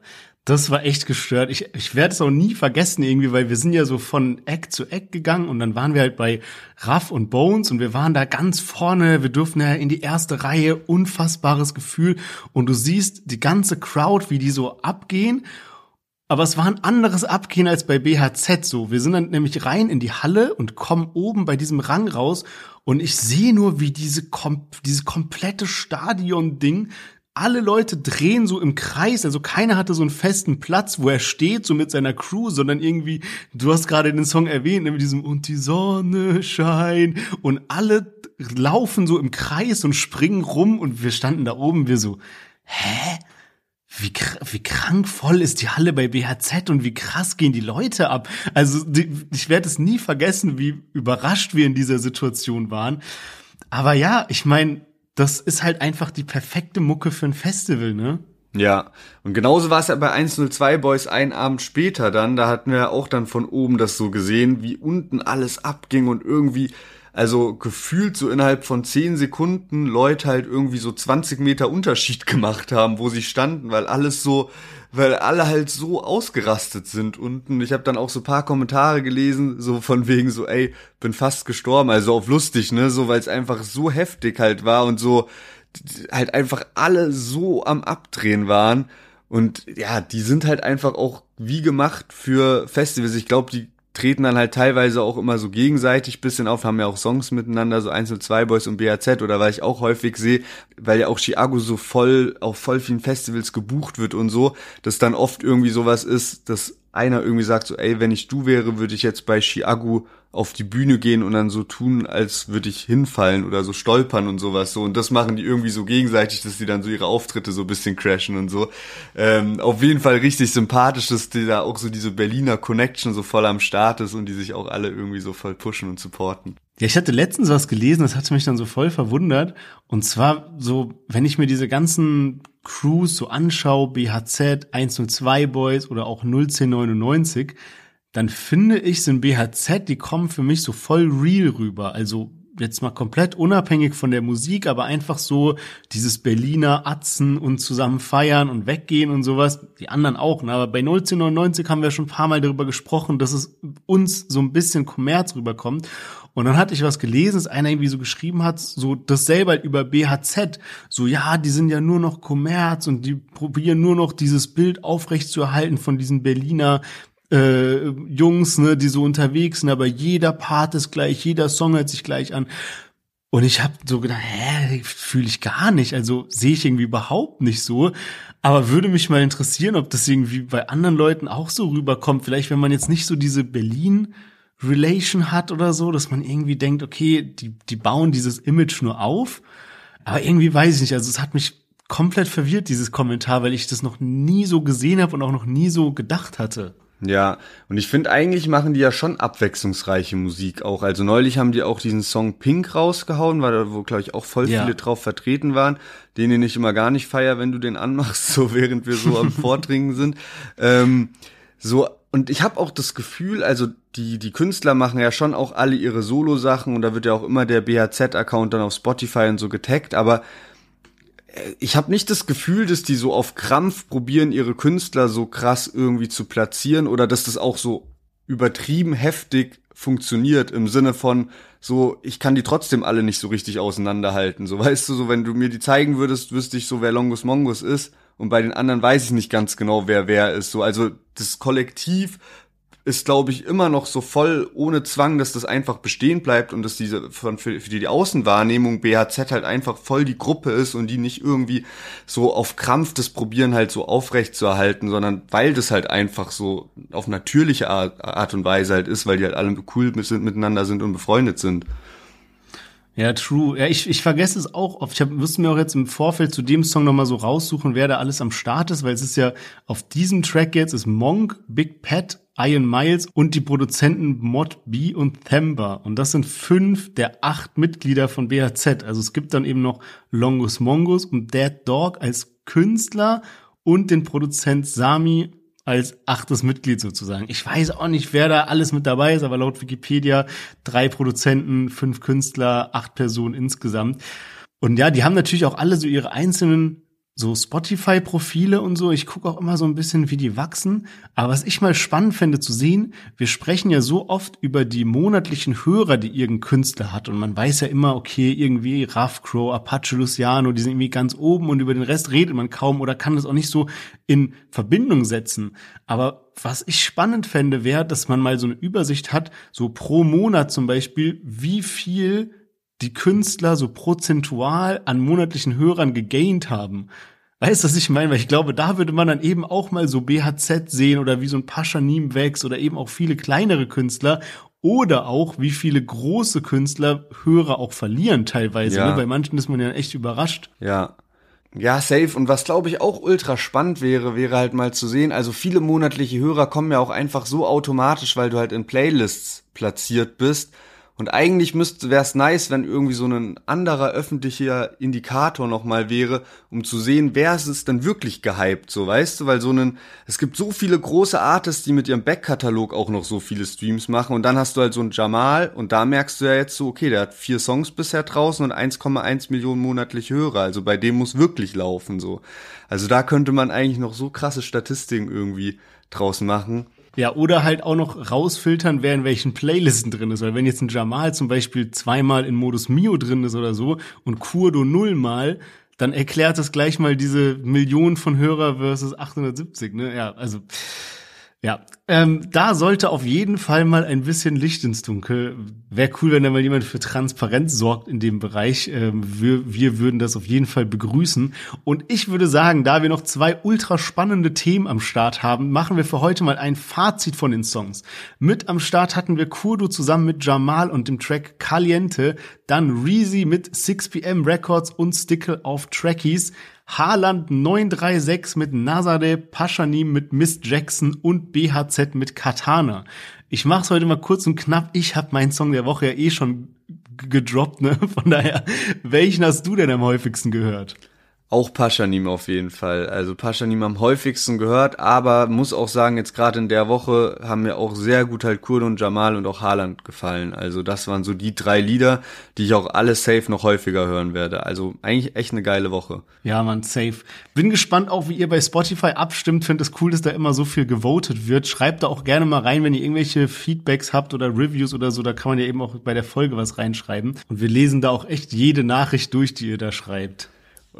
das war echt gestört. Ich, ich werde es auch nie vergessen irgendwie, weil wir sind ja so von Eck zu Eck gegangen und dann waren wir halt bei Raff und Bones und wir waren da ganz vorne. Wir durften ja in die erste Reihe. Unfassbares Gefühl. Und du siehst die ganze Crowd, wie die so abgehen aber es war ein anderes Abgehen als bei BHZ so. Wir sind dann nämlich rein in die Halle und kommen oben bei diesem Rang raus und ich sehe nur, wie diese, kom diese komplette Stadion-Ding alle Leute drehen so im Kreis, also keiner hatte so einen festen Platz, wo er steht, so mit seiner Crew, sondern irgendwie, du hast gerade den Song erwähnt, mit diesem Und die Sonne scheint und alle laufen so im Kreis und springen rum und wir standen da oben, wir so, hä? Wie, wie krankvoll ist die Halle bei BHZ und wie krass gehen die Leute ab. Also die, ich werde es nie vergessen, wie überrascht wir in dieser Situation waren. Aber ja, ich meine, das ist halt einfach die perfekte Mucke für ein Festival, ne? Ja, und genauso war es ja bei 102 Boys einen Abend später dann, da hatten wir auch dann von oben das so gesehen, wie unten alles abging und irgendwie also gefühlt so innerhalb von 10 Sekunden Leute halt irgendwie so 20 Meter Unterschied <laughs> gemacht haben, wo sie standen, weil alles so, weil alle halt so ausgerastet sind unten. Ich habe dann auch so paar Kommentare gelesen, so von wegen so, ey, bin fast gestorben, also auf lustig, ne, so weil es einfach so heftig halt war und so halt einfach alle so am Abdrehen waren. Und ja, die sind halt einfach auch wie gemacht für Festivals. Ich glaube, die treten dann halt teilweise auch immer so gegenseitig bisschen auf, haben ja auch Songs miteinander, so 102 Boys und BAZ oder weil ich auch häufig sehe, weil ja auch Chiago so voll auf voll vielen Festivals gebucht wird und so, dass dann oft irgendwie sowas ist, dass einer irgendwie sagt so, ey, wenn ich du wäre, würde ich jetzt bei Chiago auf die Bühne gehen und dann so tun, als würde ich hinfallen oder so stolpern und sowas so. Und das machen die irgendwie so gegenseitig, dass die dann so ihre Auftritte so bisschen crashen und so. Ähm, auf jeden Fall richtig sympathisch, dass die da auch so diese Berliner Connection so voll am Start ist und die sich auch alle irgendwie so voll pushen und supporten. Ja, ich hatte letztens was gelesen, das hatte mich dann so voll verwundert. Und zwar so, wenn ich mir diese ganzen Crews so anschaue, BHZ, 102 Boys oder auch 01099, dann finde ich, sind BHZ, die kommen für mich so voll real rüber. Also jetzt mal komplett unabhängig von der Musik, aber einfach so dieses Berliner Atzen und zusammen feiern und weggehen und sowas. Die anderen auch, ne? aber bei 1999 haben wir schon ein paar Mal darüber gesprochen, dass es uns so ein bisschen Kommerz rüberkommt. Und dann hatte ich was gelesen, dass einer irgendwie so geschrieben hat, so dasselbe halt über BHZ, so ja, die sind ja nur noch Kommerz und die probieren nur noch dieses Bild aufrechtzuerhalten von diesen Berliner äh, Jungs, ne, die so unterwegs sind, aber jeder Part ist gleich, jeder Song hört sich gleich an. Und ich habe so gedacht, hä, fühle ich gar nicht, also sehe ich irgendwie überhaupt nicht so. Aber würde mich mal interessieren, ob das irgendwie bei anderen Leuten auch so rüberkommt. Vielleicht, wenn man jetzt nicht so diese Berlin Relation hat oder so, dass man irgendwie denkt, okay, die, die bauen dieses Image nur auf. Aber irgendwie weiß ich nicht. Also es hat mich komplett verwirrt, dieses Kommentar, weil ich das noch nie so gesehen habe und auch noch nie so gedacht hatte. Ja, und ich finde eigentlich machen die ja schon abwechslungsreiche Musik auch. Also neulich haben die auch diesen Song Pink rausgehauen, weil da wo glaube ich auch voll ja. viele drauf vertreten waren, den ich immer gar nicht feier, wenn du den anmachst, <laughs> so während wir so am <laughs> Vordringen sind. Ähm, so und ich habe auch das Gefühl, also die die Künstler machen ja schon auch alle ihre Solo-Sachen und da wird ja auch immer der BHZ-Account dann auf Spotify und so getaggt, aber äh, ich habe nicht das Gefühl, dass die so auf Krampf probieren, ihre Künstler so krass irgendwie zu platzieren oder dass das auch so übertrieben heftig funktioniert im Sinne von so, ich kann die trotzdem alle nicht so richtig auseinanderhalten. So weißt du, so wenn du mir die zeigen würdest, wüsste ich so, wer Longus Mongus ist und bei den anderen weiß ich nicht ganz genau, wer wer ist. So, also das Kollektiv ist, glaube ich, immer noch so voll ohne Zwang, dass das einfach bestehen bleibt und dass diese von für, für die Außenwahrnehmung BHZ halt einfach voll die Gruppe ist und die nicht irgendwie so auf Krampf das probieren halt so aufrecht zu erhalten, sondern weil das halt einfach so auf natürliche Art, Art und Weise halt ist, weil die halt alle cool sind, miteinander sind und befreundet sind. Ja, true. Ja, ich, ich vergesse es auch oft. Ich hab, müsste mir auch jetzt im Vorfeld zu dem Song nochmal so raussuchen, wer da alles am Start ist, weil es ist ja auf diesem Track jetzt ist Monk, Big Pat, Ian Miles und die Produzenten Mod B und Themba. Und das sind fünf der acht Mitglieder von BHZ. Also es gibt dann eben noch Longus Mongus und Dead Dog als Künstler und den Produzent Sami als achtes Mitglied sozusagen. Ich weiß auch nicht, wer da alles mit dabei ist, aber laut Wikipedia drei Produzenten, fünf Künstler, acht Personen insgesamt. Und ja, die haben natürlich auch alle so ihre einzelnen so Spotify-Profile und so. Ich gucke auch immer so ein bisschen, wie die wachsen. Aber was ich mal spannend fände zu sehen, wir sprechen ja so oft über die monatlichen Hörer, die irgendein Künstler hat. Und man weiß ja immer, okay, irgendwie Rough Crow, Apache Luciano, die sind irgendwie ganz oben und über den Rest redet man kaum oder kann das auch nicht so in Verbindung setzen. Aber was ich spannend fände, wäre, dass man mal so eine Übersicht hat, so pro Monat zum Beispiel, wie viel die Künstler so prozentual an monatlichen Hörern gegaint haben. Weißt du, was ich meine? Weil ich glaube, da würde man dann eben auch mal so BHZ sehen oder wie so ein Paschanim wächst oder eben auch viele kleinere Künstler oder auch wie viele große Künstler Hörer auch verlieren teilweise. Ja. Ne? Bei manchen ist man ja echt überrascht. Ja. Ja, safe. Und was glaube ich auch ultra spannend wäre, wäre halt mal zu sehen, also viele monatliche Hörer kommen ja auch einfach so automatisch, weil du halt in Playlists platziert bist Und eigentlich müsste wäre es nice, wenn irgendwie so ein anderer öffentlicher Indikator nochmal wäre, um zu sehen, wer ist es denn wirklich gehypt, so weißt du, weil so ein, es gibt so viele große Artists, die mit ihrem Backkatalog auch noch so viele Streams machen und dann hast du halt so einen Jamal und da merkst du ja jetzt so, okay, der hat vier Songs bisher draußen und 1,1 Millionen monatliche Hörer, also bei dem muss wirklich laufen so. Also da könnte man eigentlich noch so krasse Statistiken irgendwie draus machen. Ja, oder halt auch noch rausfiltern, wer in welchen Playlisten drin ist. Weil wenn jetzt ein Jamal zum Beispiel zweimal in Modus Mio drin ist oder so und Kurdo nullmal, dann erklärt das gleich mal diese Million von Hörer versus 870, ne? Ja, also ja, ähm, da sollte auf jeden Fall mal ein bisschen Licht ins Dunkel. Wäre cool, wenn da mal jemand für Transparenz sorgt in dem Bereich. Ähm, wir, wir würden das auf jeden Fall begrüßen. Und ich würde sagen, da wir noch zwei ultra spannende Themen am Start haben, machen wir für heute mal ein Fazit von den Songs. Mit am Start hatten wir Kurdo zusammen mit Jamal und dem Track Caliente, dann Reezy mit 6pm Records und Stickle auf Trackies. Haaland 936 mit Nazare, Paschanim mit Miss Jackson und BHZ mit Katana. Ich mach's heute mal kurz und knapp. Ich habe meinen Song der Woche ja eh schon gedroppt, ne? Von daher, welchen hast du denn am häufigsten gehört? Auch Paschanim auf jeden Fall. Also Paschanim am häufigsten gehört, aber muss auch sagen, jetzt gerade in der Woche haben mir auch sehr gut halt Kurde und Jamal und auch Haaland gefallen. Also das waren so die drei Lieder, die ich auch alle safe noch häufiger hören werde. Also eigentlich echt eine geile Woche. Ja, man, safe. Bin gespannt auch, wie ihr bei Spotify abstimmt. Finde es cool, dass da immer so viel gewotet wird. Schreibt da auch gerne mal rein, wenn ihr irgendwelche Feedbacks habt oder Reviews oder so. Da kann man ja eben auch bei der Folge was reinschreiben. Und wir lesen da auch echt jede Nachricht durch, die ihr da schreibt.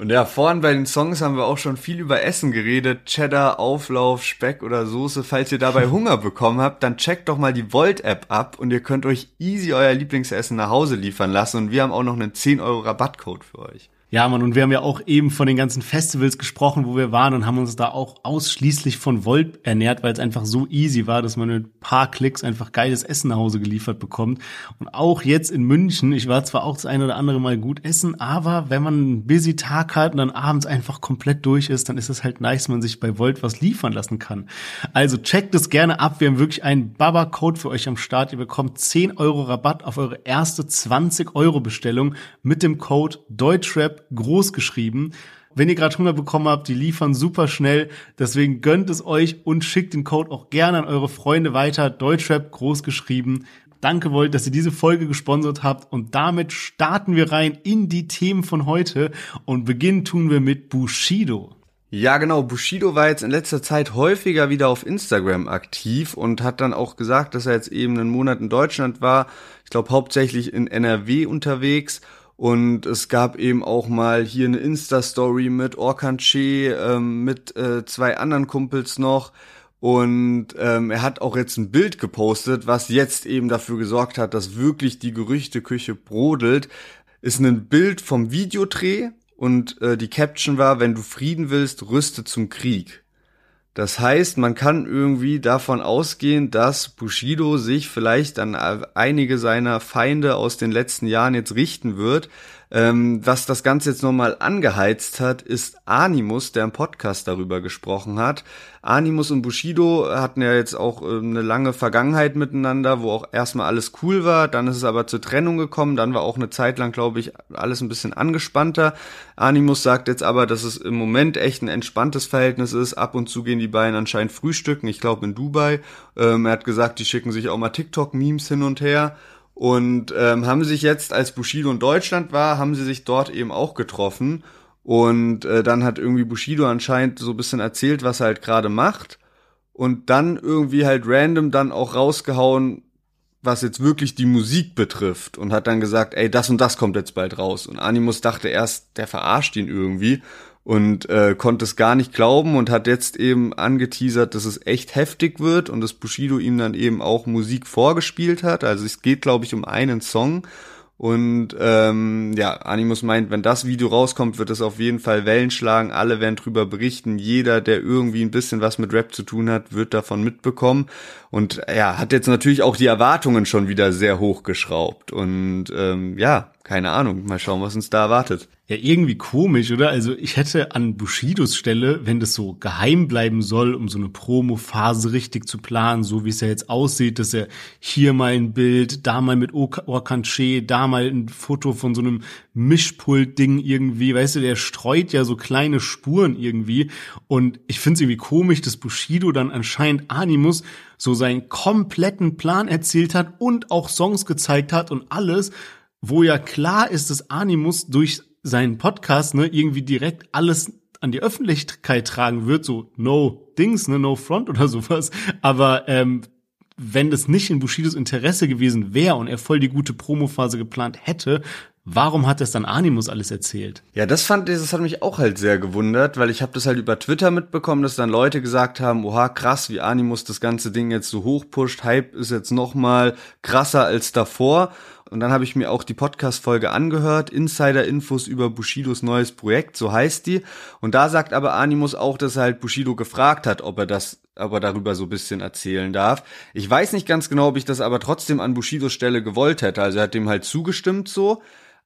Und ja, vorhin bei den Songs haben wir auch schon viel über Essen geredet. Cheddar, Auflauf, Speck oder Soße. Falls ihr dabei <laughs> Hunger bekommen habt, dann checkt doch mal die Volt-App ab und ihr könnt euch easy euer Lieblingsessen nach Hause liefern lassen. Und wir haben auch noch einen 10 Euro Rabattcode für euch. Ja, Mann, und wir haben ja auch eben von den ganzen Festivals gesprochen, wo wir waren und haben uns da auch ausschließlich von Volt ernährt, weil es einfach so easy war, dass man mit ein paar Klicks einfach geiles Essen nach Hause geliefert bekommt. Und auch jetzt in München, ich war zwar auch das eine oder andere Mal gut essen, aber wenn man einen busy Tag hat und dann abends einfach komplett durch ist, dann ist es halt nice, man sich bei Volt was liefern lassen kann. Also checkt es gerne ab. Wir haben wirklich einen Baba-Code für euch am Start. Ihr bekommt 10 Euro Rabatt auf eure erste 20 Euro Bestellung mit dem Code Deutschrap groß geschrieben. Wenn ihr gerade Hunger bekommen habt, die liefern super schnell. Deswegen gönnt es euch und schickt den Code auch gerne an eure Freunde weiter. Deutschrap groß geschrieben. Danke Volt, dass ihr diese Folge gesponsert habt. Und damit starten wir rein in die Themen von heute. Und beginnen tun wir mit Bushido. Ja, genau. Bushido war jetzt in letzter Zeit häufiger wieder auf Instagram aktiv und hat dann auch gesagt, dass er jetzt eben einen Monat in Deutschland war. Ich glaube hauptsächlich in NRW unterwegs und es gab eben auch mal hier eine Insta-Story mit Orkan Che, ähm, mit äh, zwei anderen Kumpels noch. Und ähm, er hat auch jetzt ein Bild gepostet, was jetzt eben dafür gesorgt hat, dass wirklich die Gerüchteküche brodelt. Ist ein Bild vom Videodreh und äh, die Caption war, wenn du Frieden willst, rüste zum Krieg. Das heißt, man kann irgendwie davon ausgehen, dass Bushido sich vielleicht an einige seiner Feinde aus den letzten Jahren jetzt richten wird, ähm, was das Ganze jetzt nochmal angeheizt hat, ist Animus, der im Podcast darüber gesprochen hat. Animus und Bushido hatten ja jetzt auch äh, eine lange Vergangenheit miteinander, wo auch erstmal alles cool war, dann ist es aber zur Trennung gekommen, dann war auch eine Zeit lang, glaube ich, alles ein bisschen angespannter. Animus sagt jetzt aber, dass es im Moment echt ein entspanntes Verhältnis ist. Ab und zu gehen die beiden anscheinend frühstücken, ich glaube in Dubai. Ähm, er hat gesagt, die schicken sich auch mal TikTok-Memes hin und her. Und ähm, haben sich jetzt, als Bushido in Deutschland war, haben sie sich dort eben auch getroffen. Und äh, dann hat irgendwie Bushido anscheinend so ein bisschen erzählt, was er halt gerade macht. Und dann irgendwie halt random dann auch rausgehauen, was jetzt wirklich die Musik betrifft. Und hat dann gesagt, ey, das und das kommt jetzt bald raus. Und Animus dachte erst, der verarscht ihn irgendwie und äh, konnte es gar nicht glauben und hat jetzt eben angeteasert, dass es echt heftig wird und dass Bushido ihm dann eben auch Musik vorgespielt hat. Also es geht, glaube ich, um einen Song. Und ähm, ja, Animus meint, wenn das Video rauskommt, wird es auf jeden Fall Wellen schlagen. Alle werden drüber berichten. Jeder, der irgendwie ein bisschen was mit Rap zu tun hat, wird davon mitbekommen. Und ja, hat jetzt natürlich auch die Erwartungen schon wieder sehr hochgeschraubt. Und ähm, ja, keine Ahnung. Mal schauen, was uns da erwartet. Ja, irgendwie komisch, oder? Also ich hätte an Bushidos Stelle, wenn das so geheim bleiben soll, um so eine Promo-Phase richtig zu planen, so wie es ja jetzt aussieht, dass er hier mal ein Bild, da mal mit Orkanche, da mal ein Foto von so einem Mischpult-Ding irgendwie, weißt du, der streut ja so kleine Spuren irgendwie. Und ich finde es irgendwie komisch, dass Bushido dann anscheinend Animus so seinen kompletten Plan erzählt hat und auch Songs gezeigt hat und alles, wo ja klar ist, dass Animus durch seinen Podcast ne, irgendwie direkt alles an die Öffentlichkeit tragen wird, so no Dings, ne, no front oder sowas. Aber ähm, wenn das nicht in Bushidos Interesse gewesen wäre und er voll die gute Promophase geplant hätte, warum hat es dann Animus alles erzählt? Ja, das fand das hat mich auch halt sehr gewundert, weil ich habe das halt über Twitter mitbekommen, dass dann Leute gesagt haben, oha, krass, wie Animus das ganze Ding jetzt so hochpusht, Hype ist jetzt noch mal krasser als davor und dann habe ich mir auch die Podcast-Folge angehört, Insider-Infos über Bushidos neues Projekt, so heißt die. Und da sagt aber Animus auch, dass er halt Bushido gefragt hat, ob er das, ob er darüber so bisschen erzählen darf. Ich weiß nicht ganz genau, ob ich das aber trotzdem an Bushidos Stelle gewollt hätte. Also er hat dem halt zugestimmt so.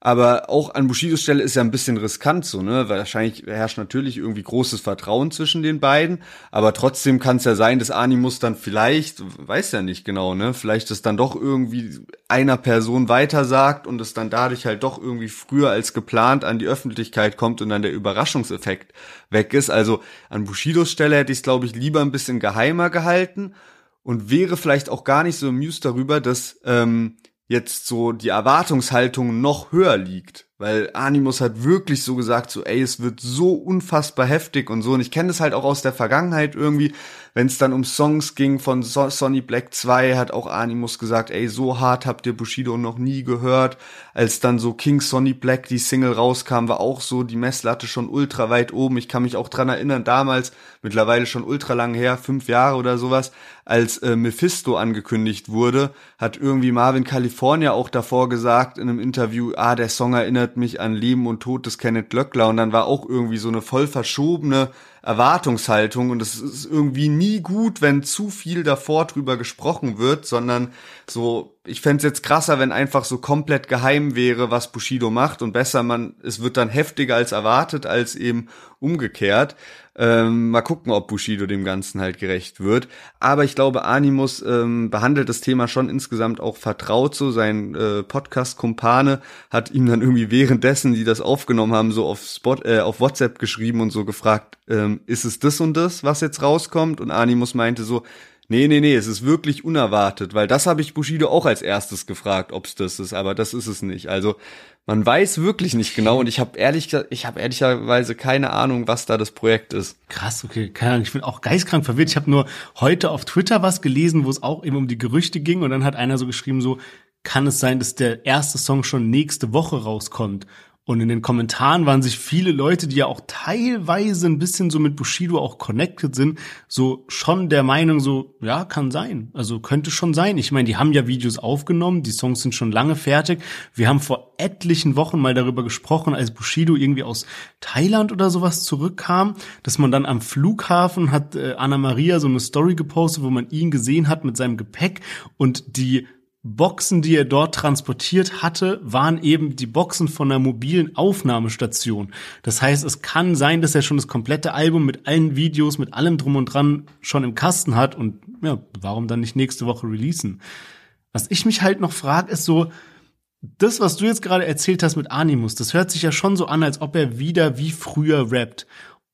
Aber auch an Bushidos Stelle ist ja ein bisschen riskant so, ne? Wahrscheinlich herrscht natürlich irgendwie großes Vertrauen zwischen den beiden. Aber trotzdem kann es ja sein, dass Animus dann vielleicht, weiß ja nicht genau, ne? Vielleicht es dann doch irgendwie einer Person weitersagt und es dann dadurch halt doch irgendwie früher als geplant an die Öffentlichkeit kommt und dann der Überraschungseffekt weg ist. Also an Bushidos Stelle hätte ich es, glaube ich, lieber ein bisschen geheimer gehalten und wäre vielleicht auch gar nicht so amused darüber, dass ähm, jetzt so die Erwartungshaltung noch höher liegt. Weil Animus hat wirklich so gesagt, so, ey, es wird so unfassbar heftig und so. Und ich kenne das halt auch aus der Vergangenheit irgendwie, wenn es dann um Songs ging von so Sonny Black 2, hat auch Animus gesagt, ey, so hart habt ihr Bushido noch nie gehört. Als dann so King Sonny Black die Single rauskam, war auch so die Messlatte schon ultra weit oben. Ich kann mich auch dran erinnern, damals, mittlerweile schon ultra lang her, fünf Jahre oder sowas, als äh, Mephisto angekündigt wurde, hat irgendwie Marvin California auch davor gesagt in einem Interview, ah, der Song erinnert mich an Leben und Tod des Kenneth Glöckler und dann war auch irgendwie so eine voll verschobene Erwartungshaltung und es ist irgendwie nie gut, wenn zu viel davor drüber gesprochen wird, sondern so, ich fände jetzt krasser, wenn einfach so komplett geheim wäre, was Bushido macht und besser man, es wird dann heftiger als erwartet, als eben umgekehrt. Ähm, mal gucken, ob Bushido dem Ganzen halt gerecht wird. Aber ich glaube, Animus ähm, behandelt das Thema schon insgesamt auch vertraut so. Sein äh, Podcast-Kumpane hat ihm dann irgendwie währenddessen, die das aufgenommen haben, so auf Spot, äh, auf WhatsApp geschrieben und so gefragt, ähm, ist es das und das, was jetzt rauskommt? Und Animus meinte so, Nee, nee, nee, es ist wirklich unerwartet, weil das habe ich Bushido auch als erstes gefragt, ob's das ist, aber das ist es nicht. Also man weiß wirklich nicht genau und ich habe ehrlich, ich habe ehrlicherweise keine Ahnung, was da das Projekt ist. Krass, okay, keine Ahnung. Ich bin auch geistkrank verwirrt. Ich habe nur heute auf Twitter was gelesen, wo es auch eben um die Gerüchte ging und dann hat einer so geschrieben so, kann es sein, dass der erste Song schon nächste Woche rauskommt? Und in den Kommentaren waren sich viele Leute, die ja auch teilweise ein bisschen so mit Bushido auch connected sind, so schon der Meinung so, ja, kann sein. Also könnte schon sein. Ich meine, die haben ja Videos aufgenommen, die Songs sind schon lange fertig. Wir haben vor etlichen Wochen mal darüber gesprochen, als Bushido irgendwie aus Thailand oder sowas zurückkam, dass man dann am Flughafen hat äh, Anna Maria so eine Story gepostet, wo man ihn gesehen hat mit seinem Gepäck und die Boxen, die er dort transportiert hatte, waren eben die Boxen von einer mobilen Aufnahmestation. Das heißt, es kann sein, dass er schon das komplette Album mit allen Videos, mit allem drum und dran schon im Kasten hat und ja, warum dann nicht nächste Woche releasen? Was ich mich halt noch frage, ist so, das, was du jetzt gerade erzählt hast mit Animus, das hört sich ja schon so an, als ob er wieder wie früher rappt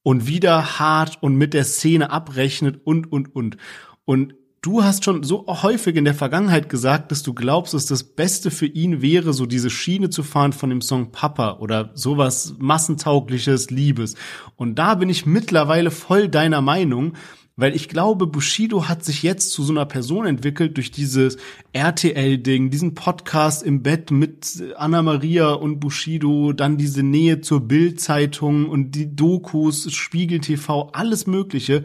und wieder hart und mit der Szene abrechnet und, und, und. Und Du hast schon so häufig in der Vergangenheit gesagt, dass du glaubst, dass das Beste für ihn wäre, so diese Schiene zu fahren von dem Song Papa oder sowas massentaugliches, Liebes. Und da bin ich mittlerweile voll deiner Meinung, weil ich glaube, Bushido hat sich jetzt zu so einer Person entwickelt durch dieses RTL-Ding, diesen Podcast im Bett mit Anna Maria und Bushido, dann diese Nähe zur Bild-Zeitung und die Dokus, Spiegel TV, alles Mögliche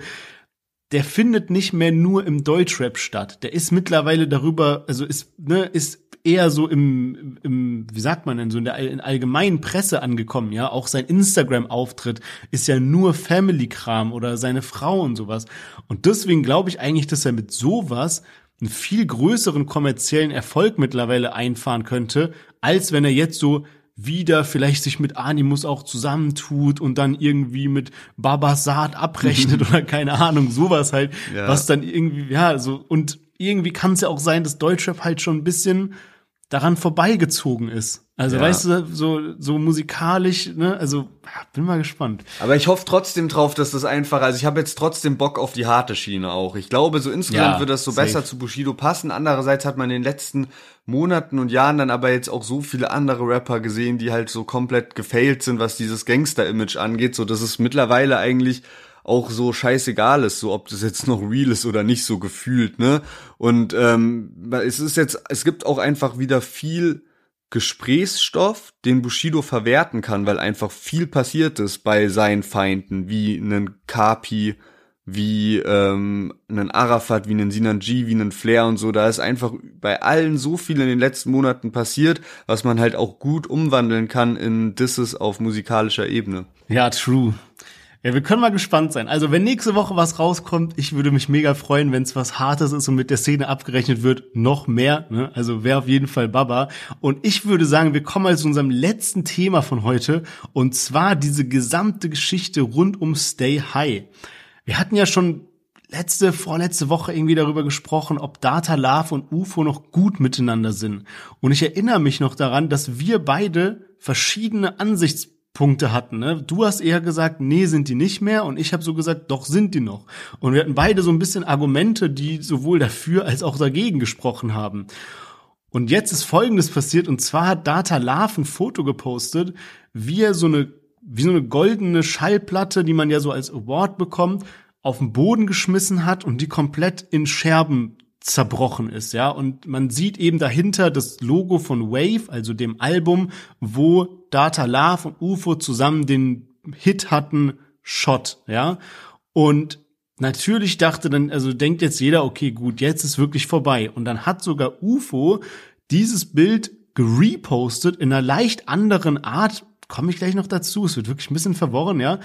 der findet nicht mehr nur im Deutschrap statt. Der ist mittlerweile darüber, also ist, ne, ist eher so im, im, wie sagt man denn, so in der in allgemeinen Presse angekommen, ja. Auch sein Instagram-Auftritt ist ja nur Family-Kram oder seine Frau und sowas. Und deswegen glaube ich eigentlich, dass er mit sowas einen viel größeren kommerziellen Erfolg mittlerweile einfahren könnte, als wenn er jetzt so wieder vielleicht sich mit Animus auch zusammentut und dann irgendwie mit Babasat abrechnet <laughs> oder keine Ahnung, sowas halt, ja. was dann irgendwie, ja, so, und irgendwie kann es ja auch sein, dass Deutschrap halt schon ein bisschen daran vorbeigezogen ist. Also ja. weißt du, so, so musikalisch, ne, also bin mal gespannt. Aber ich hoffe trotzdem drauf, dass das einfach, also ich habe jetzt trotzdem Bock auf die harte Schiene auch. Ich glaube, so insgesamt ja, wird das so safe. besser zu Bushido passen. Andererseits hat man in den letzten Monaten und Jahren dann aber jetzt auch so viele andere Rapper gesehen, die halt so komplett gefailt sind, was dieses Gangster-Image angeht, so dass es mittlerweile eigentlich auch so scheißegal ist, so ob das jetzt noch real ist oder nicht so gefühlt, ne? Und ähm, es ist jetzt, es gibt auch einfach wieder viel Gesprächsstoff, den Bushido verwerten kann, weil einfach viel passiert ist bei seinen Feinden, wie einen Kapi, wie ähm, einen Arafat, wie einen Sinanji, wie einen Flair und so. Da ist einfach bei allen so viel in den letzten Monaten passiert, was man halt auch gut umwandeln kann in Disses auf musikalischer Ebene. Ja, true. Ja, wir können mal gespannt sein. Also, wenn nächste Woche was rauskommt, ich würde mich mega freuen, wenn es was Hartes ist und mit der Szene abgerechnet wird, noch mehr. Ne? Also wäre auf jeden Fall Baba. Und ich würde sagen, wir kommen also zu unserem letzten Thema von heute. Und zwar diese gesamte Geschichte rund um Stay High. Wir hatten ja schon letzte, vorletzte Woche irgendwie darüber gesprochen, ob Data Love und UFO noch gut miteinander sind. Und ich erinnere mich noch daran, dass wir beide verschiedene Ansichts Punkte hatten. Ne? Du hast eher gesagt, nee, sind die nicht mehr. Und ich habe so gesagt, doch sind die noch. Und wir hatten beide so ein bisschen Argumente, die sowohl dafür als auch dagegen gesprochen haben. Und jetzt ist Folgendes passiert. Und zwar hat Data Love ein Foto gepostet, wie er so eine, wie so eine goldene Schallplatte, die man ja so als Award bekommt, auf den Boden geschmissen hat und die komplett in Scherben zerbrochen ist, ja. Und man sieht eben dahinter das Logo von Wave, also dem Album, wo Data Love und UFO zusammen den Hit hatten, Shot, ja. Und natürlich dachte dann, also denkt jetzt jeder, okay, gut, jetzt ist wirklich vorbei. Und dann hat sogar UFO dieses Bild gerepostet in einer leicht anderen Art, komme ich gleich noch dazu, es wird wirklich ein bisschen verworren, ja,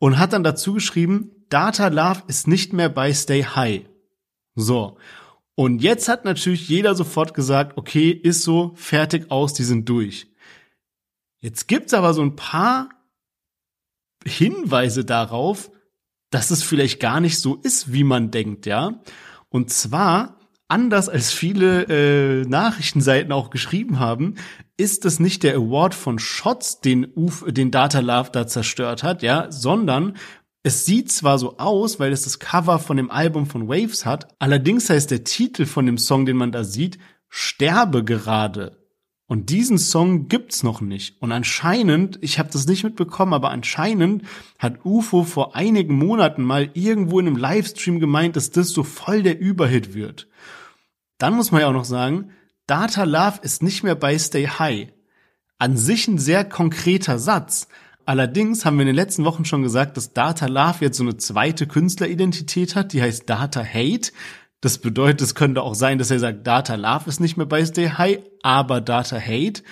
und hat dann dazu geschrieben, Data Love ist nicht mehr bei Stay High. So. Und jetzt hat natürlich jeder sofort gesagt, okay, ist so, fertig aus, die sind durch. Jetzt gibt's aber so ein paar Hinweise darauf, dass es vielleicht gar nicht so ist, wie man denkt, ja. Und zwar, anders als viele äh, Nachrichtenseiten auch geschrieben haben, ist es nicht der Award von Shots, den Uf, den Data Love da zerstört hat, ja, sondern es sieht zwar so aus, weil es das Cover von dem Album von Waves hat, allerdings heißt der Titel von dem Song, den man da sieht, Sterbe gerade. Und diesen Song gibt's noch nicht. Und anscheinend, ich habe das nicht mitbekommen, aber anscheinend hat UFO vor einigen Monaten mal irgendwo in einem Livestream gemeint, dass das so voll der Überhit wird. Dann muss man ja auch noch sagen, Data Love ist nicht mehr bei Stay High. An sich ein sehr konkreter Satz, Allerdings haben wir in den letzten Wochen schon gesagt, dass Data Love jetzt so eine zweite Künstleridentität hat, die heißt Data Hate. Das bedeutet, es könnte auch sein, dass er sagt, Data Love ist nicht mehr bei Stay High, aber Data Hate.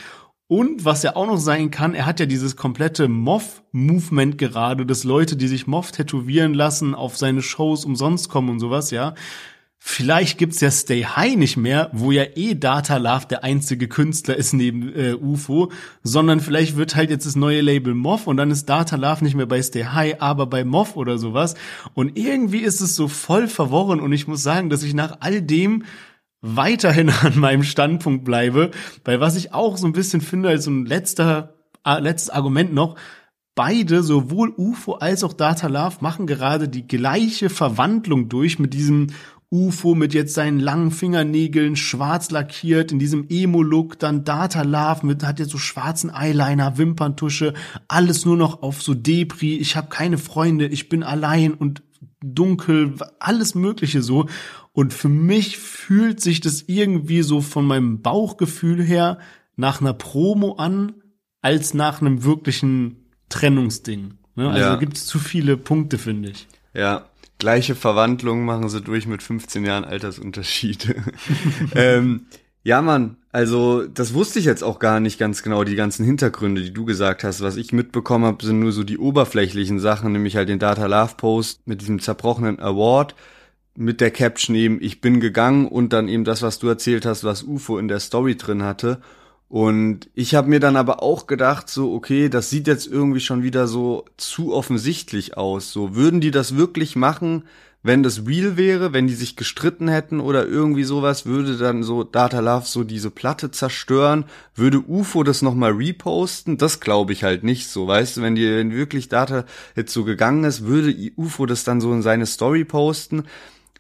Und was ja auch noch sein kann, er hat ja dieses komplette Moff-Movement gerade, dass Leute, die sich Moff tätowieren lassen, auf seine Shows umsonst kommen und sowas, ja. Vielleicht gibt's ja Stay High nicht mehr, wo ja eh Data Love der einzige Künstler ist neben äh, UFO, sondern vielleicht wird halt jetzt das neue Label Moff und dann ist Data Love nicht mehr bei Stay High, aber bei Moff oder sowas. Und irgendwie ist es so voll verworren und ich muss sagen, dass ich nach all dem weiterhin <laughs> an meinem Standpunkt bleibe, weil was ich auch so ein bisschen finde als so ein letzter, äh, letztes Argument noch, beide, sowohl UFO als auch Data Love, machen gerade die gleiche Verwandlung durch mit diesem UFO mit jetzt seinen langen Fingernägeln schwarz lackiert, in diesem Emo-Look, dann Data Love mit, hat jetzt so schwarzen Eyeliner, Wimperntusche, alles nur noch auf so Depri, ich habe keine Freunde, ich bin allein und dunkel, alles mögliche so. Und für mich fühlt sich das irgendwie so von meinem Bauchgefühl her nach einer Promo an, als nach einem wirklichen Trennungsding. Ne? Also ja. gibt es zu viele Punkte, finde ich. Ja, gleiche Verwandlung machen sie durch mit 15 Jahren Altersunterschied. <laughs> ähm, ja, Mann, also das wusste ich jetzt auch gar nicht ganz genau, die ganzen Hintergründe, die du gesagt hast. Was ich mitbekommen habe, sind nur so die oberflächlichen Sachen, nämlich halt den Data Love Post mit diesem zerbrochenen Award, mit der Caption eben, ich bin gegangen und dann eben das, was du erzählt hast, was UFO in der Story drin hatte. Und ich habe mir dann aber auch gedacht, so, okay, das sieht jetzt irgendwie schon wieder so zu offensichtlich aus. So, würden die das wirklich machen, wenn das real wäre, wenn die sich gestritten hätten oder irgendwie sowas, würde dann so Data Love so diese Platte zerstören, würde UFO das nochmal reposten, das glaube ich halt nicht so, weißt du, wenn die, wenn wirklich Data jetzt so gegangen ist, würde UFO das dann so in seine Story posten?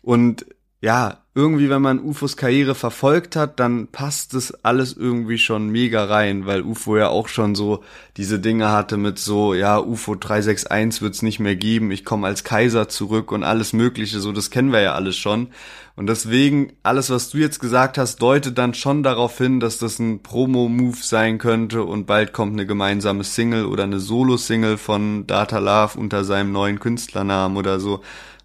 Und ja, irgendwie, wenn man UFOs Karriere verfolgt hat, dann passt das alles irgendwie schon mega rein, weil UFO ja auch schon so diese Dinge hatte mit so, ja, UFO 361 wird's nicht mehr geben, ich komme als Kaiser zurück und alles mögliche, so das kennen wir ja alles schon. Und deswegen, alles, was du jetzt gesagt hast, deutet dann schon darauf hin, dass das ein Promo-Move sein könnte und bald kommt eine gemeinsame Single oder eine Solo-Single von Data Love unter seinem neuen Künstlernamen oder so.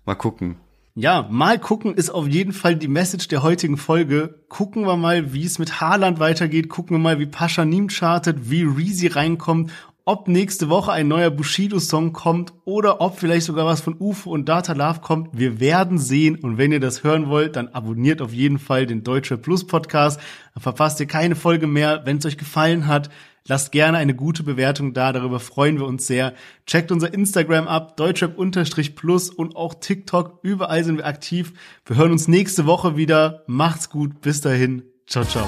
Mal gucken. Ja, mal gucken ist auf jeden Fall die Message der heutigen Folge. Gucken wir mal, wie es mit Haaland weitergeht. Gucken wir mal, wie Pascha Nim chartet, wie Reezy reinkommt, ob nächste Woche ein neuer Bushido-Song kommt oder ob vielleicht sogar was von UFO und Data Love kommt. Wir werden sehen. Und wenn ihr das hören wollt, dann abonniert auf jeden Fall den Deutsche Plus Podcast. Dann verpasst ihr keine Folge mehr. Wenn es euch gefallen hat, Lasst gerne eine gute Bewertung da, darüber freuen wir uns sehr. Checkt unser Instagram ab, deutschrap-plus und auch TikTok, überall sind wir aktiv. Wir hören uns nächste Woche wieder. Macht's gut, bis dahin, ciao, ciao.